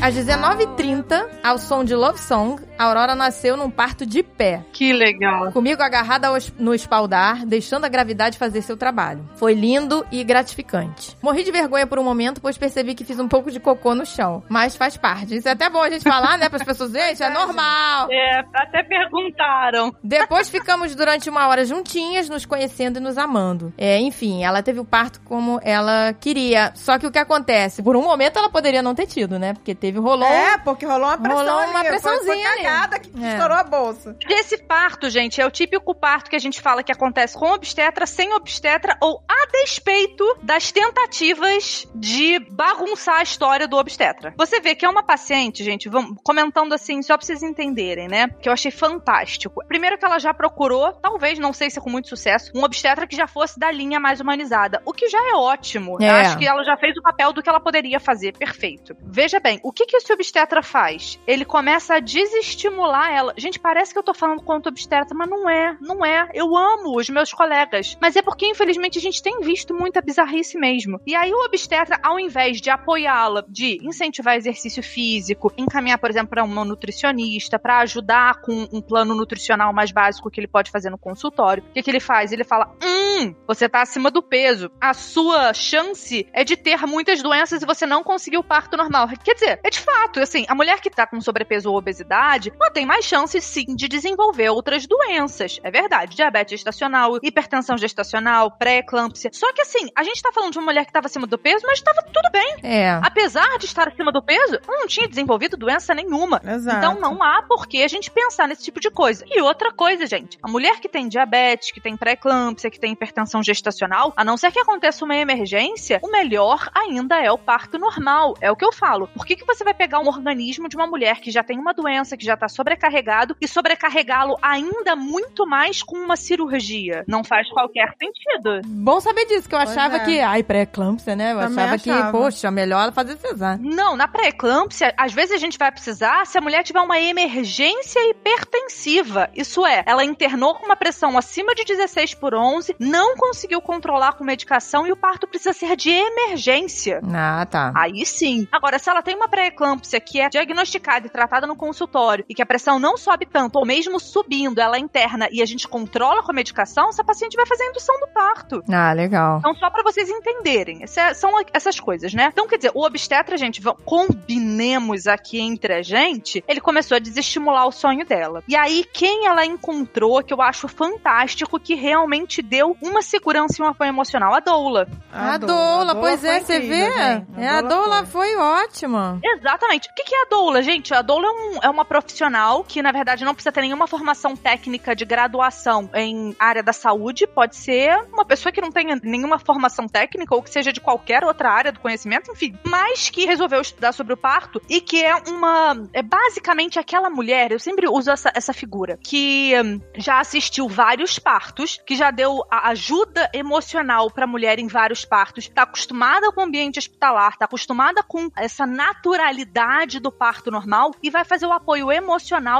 Às 19h30, ao som de Love Song, a Aurora nasceu num parto de pé. Que legal. Comigo agarrada no espaldar, deixando a gravidade fazer seu trabalho. Foi lindo e gratificante. Morri de vergonha por um momento, pois percebi que fiz um pouco de cocô no chão. Mas faz parte. Isso é até bom a gente falar, né? Para as pessoas, gente, *laughs* é normal. É, até perguntaram. Depois ficamos durante uma hora juntinhas, nos conhecendo e nos amando. É, enfim, ela teve o parto como ela queria. Só que o que acontece? Por um momento ela poderia não ter tido, né? Porque teve, rolou. É, porque rolou uma pressão Rolou uma ali. Foi- pressãozinha foi, ali. Cagada que É. estourou a bolsa. Esse parto, gente, é o típico parto que a gente fala que acontece com obstetra, sem obstetra ou a despeito das tentativas de bagunçar a história do obstetra. Você vê que é uma paciente, gente, vamos comentando assim, só pra vocês entenderem, né? Que eu achei fantástico. Primeiro que ela já procurou, talvez, não sei se com muito sucesso, um obstetra que já fosse da linha mais humanizada, o que já é ótimo. Eu É. acho que ela já fez o papel do que ela poderia fazer, perfeito. Veja bem, o que que esse obstetra faz? Ele começa a desestimular ela. Gente, parece que eu tô falando quanto obstetra, mas não é, não é. Eu amo os meus colegas, mas é porque infelizmente a gente tem visto muita bizarrice mesmo. E aí o obstetra, ao invés de apoiá-la, de incentivar exercício físico, encaminhar, por exemplo, para uma nutricionista, para ajudar com um plano nutricional mais básico que ele pode fazer no consultório, o que, que ele faz? Ele fala: Hum, você tá acima do peso. A sua chance é de ter muitas doenças e você não conseguiu o parto normal. Quer dizer, é de fato, assim, a mulher que tá com sobrepeso ou obesidade, ela tem mais chances sim de desenvolver outras doenças. É verdade. Diabetes gestacional, hipertensão gestacional, pré-eclâmpsia. Só que assim, a gente tá falando de uma mulher que tava acima do peso, mas tava tudo bem. É. Apesar de estar acima do peso, ela não tinha desenvolvido doença nenhuma. Exato. Então não há por que a gente pensar nesse tipo de coisa. E outra coisa, gente, a mulher que tem diabetes, que tem pré-eclâmpsia, que tem hipertensão gestacional, a não ser que aconteça uma emergência, o melhor ainda é o parto normal. É o que eu falo. Por que, que você vai pegar um organismo de uma mulher que já tem uma doença, que já tá sobrecarregado, e sobrecarregá-lo ainda muito mais com uma cirurgia? Não faz qualquer sentido. Bom saber disso, que eu Pois achava é. que. Ai, pré-eclâmpsia, né? Eu Também achava, que, achava. poxa, melhor ela fazer cesárea. Não, na pré-eclâmpsia, às vezes a gente vai precisar se a mulher tiver uma emergência hipertensiva. Isso é, ela internou com uma pressão acima de 16 por 11, não conseguiu controlar com medicação e o parto precisa ser de emergência. Ah, tá. Aí sim. Agora, se ela tem uma pré-eclâmpsia que é diagnosticada e tratada no consultório e que a pressão não sobe tanto, ou mesmo subindo, ela é interna e a gente controla com a medicação, essa paciente vai fazer a indução do parto. Ah, legal. Então, só pra vocês entenderem, essa- são essas coisas, né? Então, quer dizer, o obstetra, gente, vamos- combinemos aqui entre a gente, ele começou a desestimular o sonho dela. E aí, quem ela encontrou, que eu acho fantástico, que realmente deu uma segurança e um apoio emocional? A doula. A doula, pois é, você vê? É, a doula foi ótima. Exatamente. O que que é a doula, gente? A doula é, um- é uma profissional que, na verdade, não precisa ter nenhuma formação técnica de graduação em área da saúde. Pode ser uma pessoa que não tenha nenhuma formação técnica ou que seja de qualquer outra área do conhecimento, enfim. Mas que resolveu estudar sobre o parto e que é uma... É basicamente aquela mulher, eu sempre uso essa, essa figura, que hum, já assistiu vários partos, que já deu a ajuda emocional pra mulher em vários partos, tá acostumada com o ambiente hospitalar, tá acostumada com essa naturalidade do parto normal e vai fazer o apoio emocional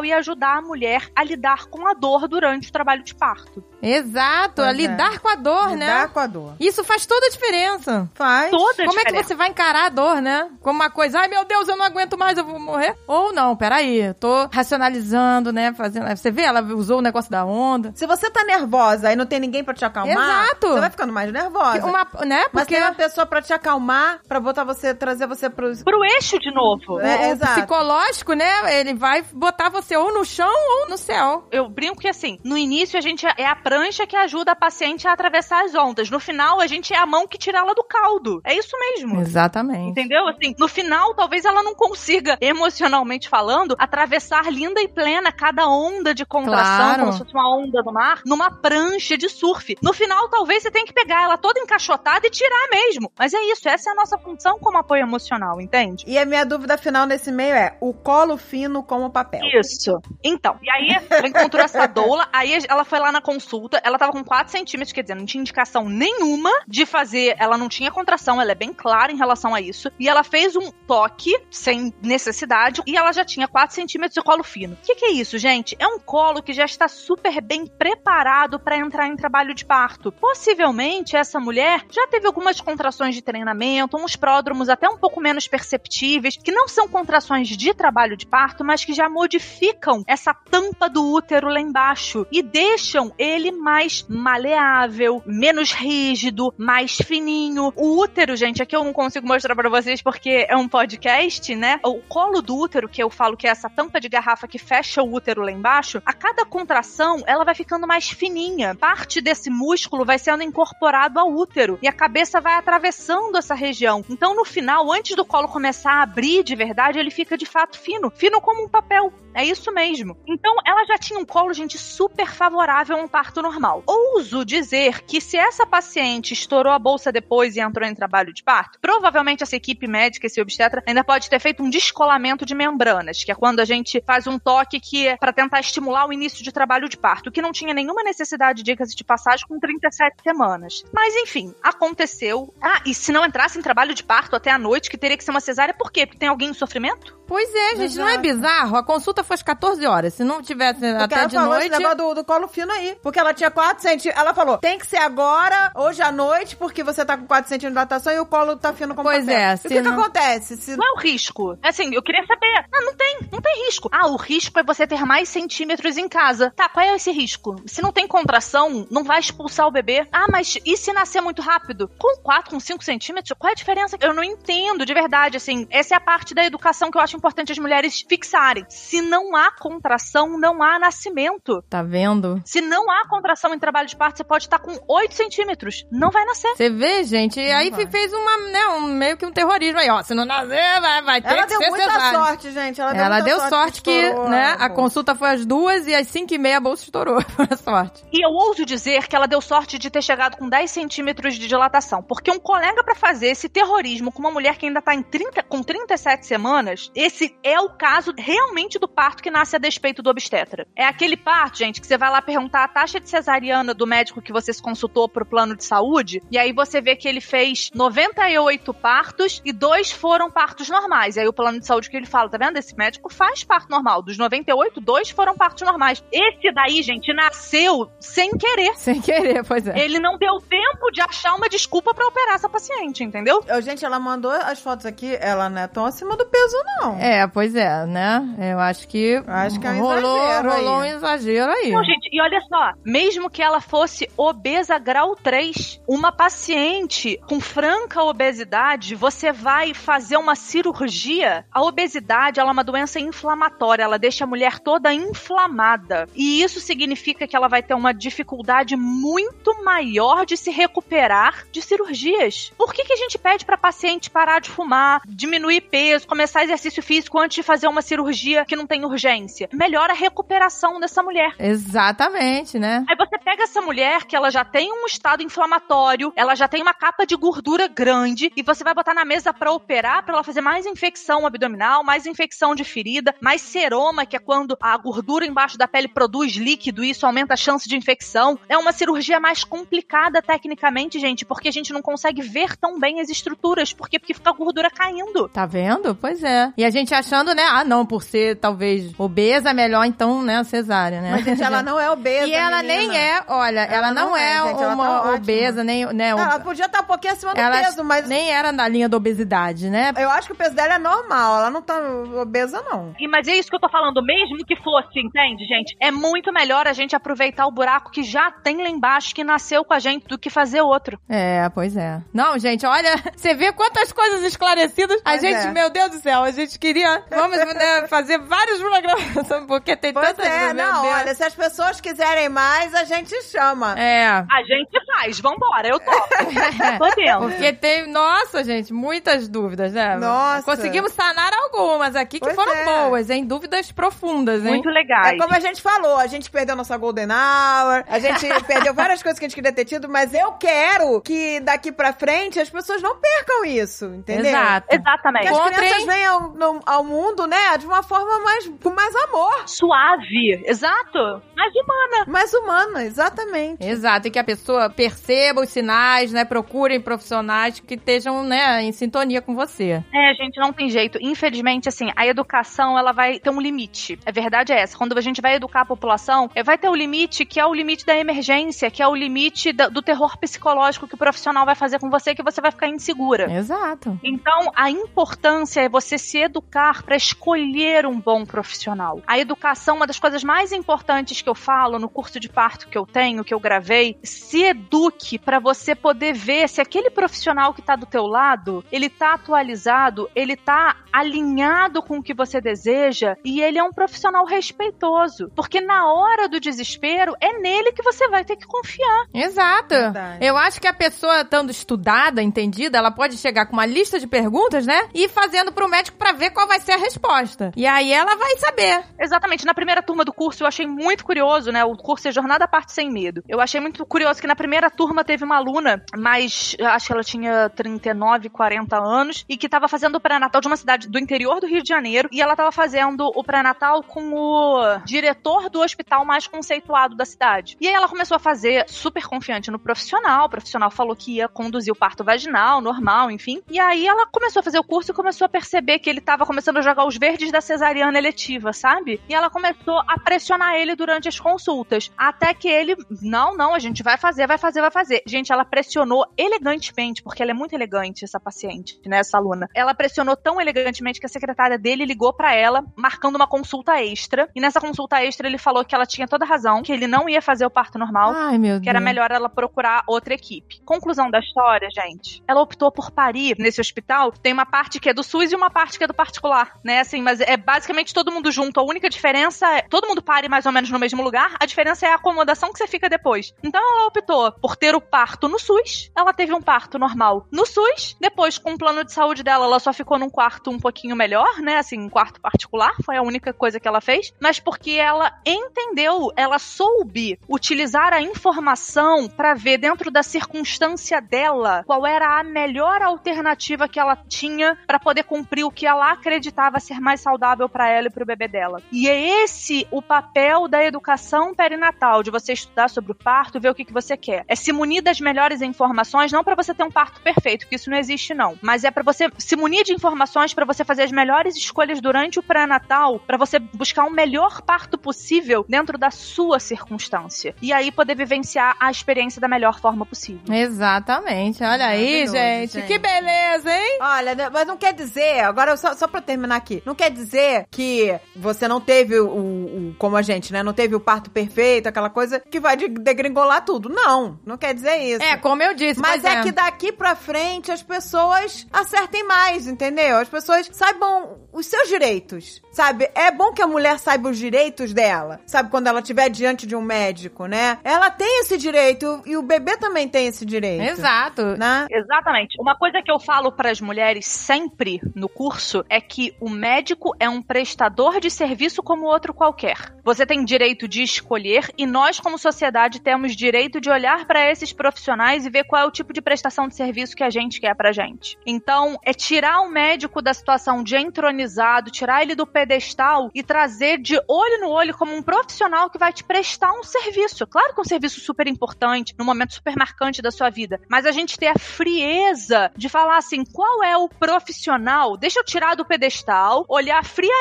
e ajudar a mulher a lidar com a dor durante o trabalho de parto. Exato, a é. lidar com a dor, Lidar né? com a dor. Isso faz toda a diferença. Faz. Toda a Como é que diferença. você vai encarar a dor, né? Como uma coisa, ai meu Deus, eu não aguento mais, eu vou morrer. Ou não, peraí, eu tô racionalizando, né? Fazendo. Você vê, ela usou o negócio da onda. Se você tá nervosa e não tem ninguém pra te acalmar, Exato. você vai ficando mais nervosa. Uma, né? Mas Porque tem uma pessoa pra te acalmar, pra botar você, trazer você pros... Pro eixo de novo. É, o exato. psicológico, né? Ele vai botar você ou no chão ou no céu. Eu brinco que assim, no início a gente é a prancha que ajuda a paciente a atravessar as ondas. No final, a gente é a mão que tira ela do caldo. É isso mesmo. Exatamente. Entendeu? Assim, no final, talvez ela não consiga, emocionalmente falando, atravessar linda e plena cada onda de contração, Claro. como se fosse uma onda do mar, numa prancha de surf. No final, talvez você tenha que pegar ela toda encaixotada e tirar mesmo. Mas é isso, essa é a nossa função como apoio emocional, entende? E a minha dúvida final nesse meio é o colo fino como papel. Isso. Então, e aí ela encontrou essa doula, aí ela foi lá na consulta, ela tava com 4 centímetros, quer dizer, não tinha indicação nenhuma de fazer, ela não tinha contração, ela é bem clara em relação a isso, e ela fez um toque, sem necessidade, e ela já tinha 4 centímetros de colo fino. O que, que é isso, gente? É um colo que já está super bem preparado para entrar em trabalho de parto. Possivelmente, essa mulher já teve algumas contrações de treinamento, uns pródromos até um pouco menos perceptíveis, que não são contrações de trabalho de parto, mas que já modificam essa tampa do útero lá embaixo e deixam ele mais maleável, menos rígido, mais fininho. O útero, gente, aqui eu não consigo mostrar pra vocês porque é um podcast, né? O colo do útero, que eu falo que é essa tampa de garrafa que fecha o útero lá embaixo, a cada contração ela vai ficando mais fininha. Parte desse músculo vai sendo incorporado ao útero e a cabeça vai atravessando essa região. Então, no final, antes do colo começar a abrir de verdade, ele fica de fato fino, fino como um papel. É isso mesmo. Então, ela já tinha um colo, gente, super favorável a um parto normal. Ouso dizer que se essa paciente estourou a bolsa depois e entrou em trabalho de parto, provavelmente essa equipe médica, esse obstetra, ainda pode ter feito um descolamento de membranas, que é quando a gente faz um toque que é para tentar estimular o início de trabalho de parto, que não tinha nenhuma necessidade, dicas de passagem, com 37 semanas. Mas enfim, aconteceu. Ah, e se não entrasse em trabalho de parto até a noite, que teria que ser uma cesárea, por quê? Porque tem alguém em sofrimento? Pois é, gente, não é Exato. bizarro? A consulta foi às 14 horas. Se não tivesse Porque até ela de falou noite. esse negócio do, do colo fino aí. Porque ela tinha 4 centímetros. Ela falou, tem que ser agora, hoje à noite, porque você tá com 4 centímetros de dilatação e o colo tá fino como Pois papel. é, E o que, que não- acontece? Se... Não é o risco. Assim, eu queria saber. Ah, não tem, não tem risco. Ah, o risco é você ter mais centímetros em casa. Tá, qual é esse risco? Se não tem contração, não vai expulsar o bebê. Ah, mas e se nascer muito rápido? Com 4, com 5 centímetros, qual é a diferença? Eu não entendo, de verdade, assim. Essa é a parte da educação que eu acho importante as mulheres fixarem. Se não há contração, não há nascimento. Tá vendo? Se não há contração em trabalho de parto, você pode estar com 8 centímetros. Não vai nascer. Você vê, gente, e aí vai. fez uma, né, um, meio que um terrorismo aí, ó. Se não nascer, vai, vai ter Ela que deu ser muita cesárea. sorte, gente. Ela deu, Ela muita deu sorte que, estourou, né, a consulta foi às duas e às cinco e meia a bolsa estourou. *laughs* Foi a sorte. E eu ouso dizer que ela deu sorte de ter chegado com 10 centímetros de dilatação. Porque um colega pra fazer esse terrorismo com uma mulher que ainda tá em 30, com 37 semanas, esse é o caso realmente do parto que nasce a despeito do obstetra. É aquele parto, gente, que você vai lá perguntar a taxa de cesariana do médico que você se consultou pro plano de saúde, e aí você vê que ele fez 98 partos e dois foram partos normais. E aí o plano de saúde que ele fala, tá vendo? Esse médico faz parto normal. Dos 98, dois foram partos normais. Esse daí, gente, nasceu sem querer. Sem querer, pois é. Ele não deu tempo de achar uma desculpa pra operar essa paciente, entendeu? Gente, ela mandou as fotos aqui, ela não é tão acima do peso, não. É, pois é, né? Eu acho que. Acho que é um rolou, rolou um exagero aí. Não, gente, e olha só, mesmo que ela fosse obesa grau 3, uma paciente com franca obesidade, você vai fazer uma cirurgia. A obesidade, ela é uma doença inflamatória, ela deixa a mulher toda inflamada. E isso significa que ela vai ter uma dificuldade muito maior de se recuperar de cirurgias. Por que, que a gente pede pra paciente parar de fumar, diminuir peso, começar exercício físico antes de fazer uma cirurgia que não tem urgência? Melhora a recuperação dessa mulher. Exatamente, né? Aí você pega essa mulher que ela já tem um estado inflamatório, ela já tem uma capa de gordura grande e você vai botar na mesa pra operar pra ela fazer mais infecção abdominal, mais infecção de ferida, mais seroma, que é quando a gordura embaixo da pele produz líquido e isso aumenta a chance de infecção. É uma cirurgia mais complicada tecnicamente, gente, porque a gente não consegue ver tão bem as estruturas, porque porque fica a gordura caindo. Tá vendo? Pois é. E a gente achando, né? Ah, não, por ser talvez obesa, é melhor então, né, cesárea, né? Mas, gente, ela *laughs* não é obesa, E ela menina. nem é, olha, ela, não, é, gente, ela uma tá obesa, nem, né? Ela ob- podia estar um pouquinho acima do ela peso, mas nem era na linha da obesidade, né? eu acho que o peso dela é normal. Ela não tá obesa, não. E, mas é isso que eu tô falando, mesmo que fosse, entende, gente? É muito melhor a gente aproveitar o buraco que já tem lá embaixo, que nasceu com a gente, do que fazer outro. É, pois é. Não, gente, olha, *laughs* você vê quantas coisas esclarecidas. A Pois gente, é. meu Deus do céu, a gente queria, vamos né, fazer vários programas, *laughs* porque tem Pois tantas é, não, Deus. olha, se as pessoas quiserem mais, a gente chama. É. A gente faz, vambora, eu *laughs* tô. tô dentro. Porque tem, nossa, gente, muitas dúvidas, né? Nossa. Conseguimos sanar algumas aqui que Pois foram é. boas, hein? Dúvidas profundas, hein? Muito legais. É como a gente falou, a gente perdeu nossa Golden Hour, a gente *laughs* perdeu várias coisas que a gente queria ter tido, mas eu quero que daqui pra frente as pessoas não percam isso, entendeu? Exato. Exatamente. Que as Encontrem- crianças venham no- ao mundo, né, de uma forma mais, com mais amor, Suave, exato. Mais humana. mais humana, exatamente. Exato, e que a pessoa perceba os sinais, né? Procurem profissionais que estejam, né, em sintonia com você. É, gente, não tem jeito. Infelizmente, assim, a educação, ela vai ter um limite. A verdade é essa. Quando a gente vai educar a população, é, vai ter o limite que é o limite da emergência, que é o limite da- do terror psicológico que o profissional vai fazer com você, que você vai ficar insegura. Exato. Então, a importância é você se educar para escolher um bom profissional. A educação, uma das coisas mais importantes que eu falo no curso de parto que eu tenho, que eu gravei, se eduque para você poder ver se aquele profissional que tá do teu lado, ele tá atualizado, ele tá alinhado com o que você deseja e ele é um profissional respeitoso, porque na hora do desespero é nele que você vai ter que confiar. Exato. Verdade. Eu acho que a pessoa, estando estudada, entendida, ela pode chegar com uma lista de perguntas, né? E ir fazendo pro médico pra ver qual vai ser a resposta. E aí ela vai saber. Exatamente. Na primeira turma do curso, eu achei muito curioso, né? O curso é Jornada à Parte Sem Medo. Eu achei muito curioso que na primeira turma teve uma aluna, mas acho que ela tinha 39, 40 anos, e que tava fazendo o pré-natal de uma cidade do interior do Rio de Janeiro, e ela tava fazendo o pré-natal com o diretor do hospital mais conceituado da cidade. E aí ela começou a fazer super confiante no profissional, o profissional falou que ia conduzir o parto vaginal, normal, enfim. E aí ela começou a fazer o curso e começou a perceber que ele tava começando a jogar os verdes da cesariana eletiva, sabe? E ela começou a pressionar ele durante as consultas. Até que ele, não, não, a gente vai fazer, vai fazer, vai fazer. Gente, ela pressionou elegantemente, porque ela é muito elegante, essa paciente, né, essa aluna. Ela pressionou tão elegantemente que a secretária dele ligou pra ela, marcando uma consulta extra. E nessa consulta extra ele falou que ela tinha toda razão, que ele não ia fazer o parto normal. Ai, meu Deus. Que era melhor ela procurar outra equipe. Conclusão da história, gente. Ela optou por parir nesse hospital. Tem uma parte que é do SUS e uma parte que é do particular, né? Assim, mas é basicamente todo mundo junto. A única diferença é todo mundo pare mais ou menos no mesmo lugar. A diferença é a acomodação que você fica depois. Então ela optou por ter o parto no SUS. Ela teve um parto normal no SUS. Depois, com o plano de saúde dela, ela só ficou num quarto um pouquinho melhor, né? Assim, um quarto particular. Foi a única coisa que ela fez. Mas porque ela entendeu, ela soube utilizar a informação para ver dentro da circunstância dela qual era a melhor alternativa que ela tinha para poder cumprir o que ela acreditava ser mais saudável para ela e para o bebê dela. E é esse o papel da educação perinatal, de você estudar sobre o parto, ver o que, que você quer. É se munir das melhores informações, não para você ter um parto perfeito, que isso não existe não, mas é para você se munir de informações para você fazer as melhores escolhas durante o pré-natal, para você buscar o melhor parto possível dentro da sua circunstância. E aí poder vivenciar a experiência da melhor forma possível. Exatamente. Olha aí, gente. gente. Que beleza, hein? Olha, mas não quer dizer, agora só, só pra terminar aqui, não quer dizer que você não teve o, o- como a gente, né? Não teve o parto perfeito, aquela coisa que vai de- degringolar tudo. Não, não quer dizer isso. É, como eu disse. Mas pois é que daqui pra frente as pessoas acertem mais, entendeu? As pessoas saibam os seus direitos, sabe? É bom que a mulher saiba os direitos dela, sabe? Quando ela estiver diante de um médico, né? Ela tem esse direito e o bebê também tem esse direito. Exato. Né? Exatamente. Uma coisa que eu falo para as mulheres sempre no curso é que o médico é um prestador de serviço como outro qualquer. Você tem direito de escolher e nós, como sociedade, temos direito de olhar para esses profissionais e ver qual é o tipo de prestação de serviço que a gente quer pra gente. Então, é tirar o médico da situação de entronizado, tirar ele do pedestal e trazer de olho no olho como um profissional que vai te prestar um serviço. Claro que é um serviço super importante, num momento super marcante da sua vida, mas a gente ter a frieza de falar assim, qual é o profissional? Deixa eu tirar do pedestal, olhar friamente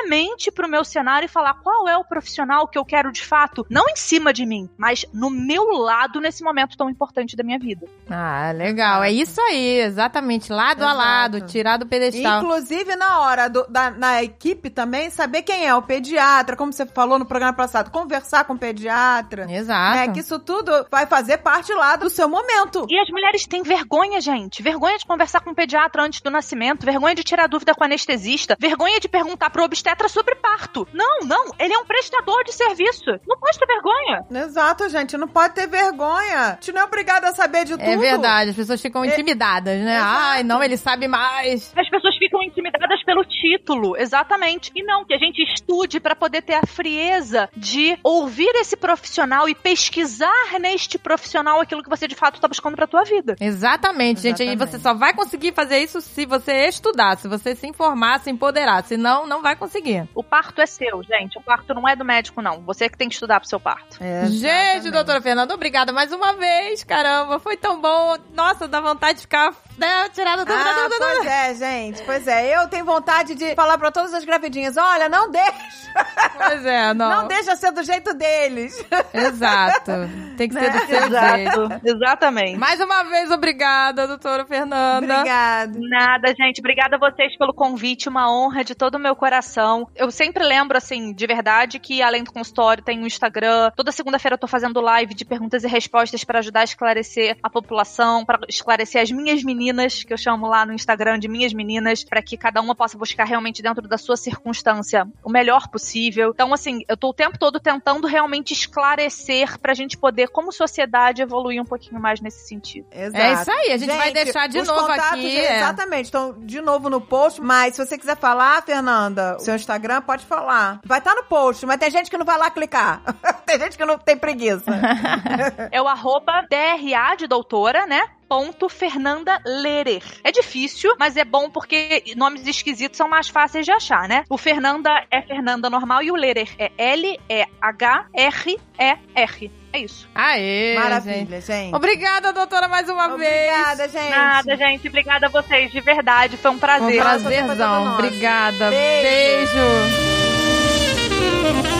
pro meu cenário e falar qual é o profissional que eu quero de fato, não em cima de mim, mas no meu lado nesse momento tão importante da minha vida. Ah, legal. É isso aí, exatamente. Lado a Exato. lado, tirar do pedestal. Inclusive, na hora do- da, na equipe também, saber quem é o pediatra, como você falou no programa passado, conversar com o pediatra. Exato. É que isso tudo vai fazer parte lá do seu momento. E as mulheres têm vergonha, gente. Vergonha de conversar com o pediatra antes do nascimento, vergonha de tirar dúvida com o anestesista, vergonha de perguntar pro obstetra sobre parto. Não, não, ele é um prestador de serviço. Não pode ter vergonha. Exato, gente. Não pode ter vergonha. A gente não é obrigada a saber de tudo. É verdade, as pessoas ficam intimidadas, né? Exato. Ai, não, ele sabe mais. As pessoas ficam intimidadas pelo título, exatamente. E não, que a gente estude para poder ter a frieza de ouvir esse profissional e pesquisar neste profissional aquilo que você de fato tá buscando pra tua vida. Exatamente, gente. E Exatamente. você só vai conseguir fazer isso se você estudar, se você se informar, se empoderar. Senão, não vai conseguir. O parto é seu, gente. O parto não é do médico, não. Você que tem que estudar pro seu parto. Gente, Exatamente. doutora Fernanda, obrigada mais uma vez. Caramba, foi tão bom. Nossa, dá vontade de ficar, né, dúvida, Ah, dúvida, pois dúvida. é, gente. Pois é. Eu tenho vontade de falar pra todas as gravidinhas: olha, não deixa. Pois é, não. Não deixa ser do jeito deles. Exato. Tem que ser do seu jeito. Exatamente. Mais uma vez, obrigada, doutora Fernanda. Obrigada. Nada, gente. Obrigada a vocês pelo convite. Uma honra de todo o meu coração. Eu sempre lembro, assim, de verdade, que além do consultório tem um Instagram. Toda segunda-feira eu tô fazendo live de perguntas e respostas para ajudar a esclarecer a população, para esclarecer as minhas meninas, que eu chamo lá no Instagram de minhas meninas, para que cada uma possa buscar realmente dentro da sua circunstância o melhor possível. Então, assim, eu tô o tempo todo tentando realmente esclarecer pra gente poder, como sociedade, evoluir um pouquinho mais nesse sentido. Exato. É isso aí, a gente vai deixar de os novo contatos, aqui, é. Exatamente, estão de novo no post, mas se você quiser falar, Fernanda, o seu Instagram, pode falar. Vai estar no post, mas tem gente que não vai lá clicar. *laughs* tem gente que não tem preguiça. *laughs* É o arroba DRA de doutora, né? Ponto Fernanda Lerer. É difícil, mas é bom porque nomes esquisitos são mais fáceis de achar, né? O Fernanda é Fernanda normal e o Lerer é L-E-H-R-E-R. É isso. Aê, gente. Maravilha, gente. Obrigada, doutora, mais uma vez. Obrigada, gente. Nada, gente. Obrigada a vocês, de verdade. Foi um Um prazer. prazerzão. nossa. Obrigada. Beijo. Beijo.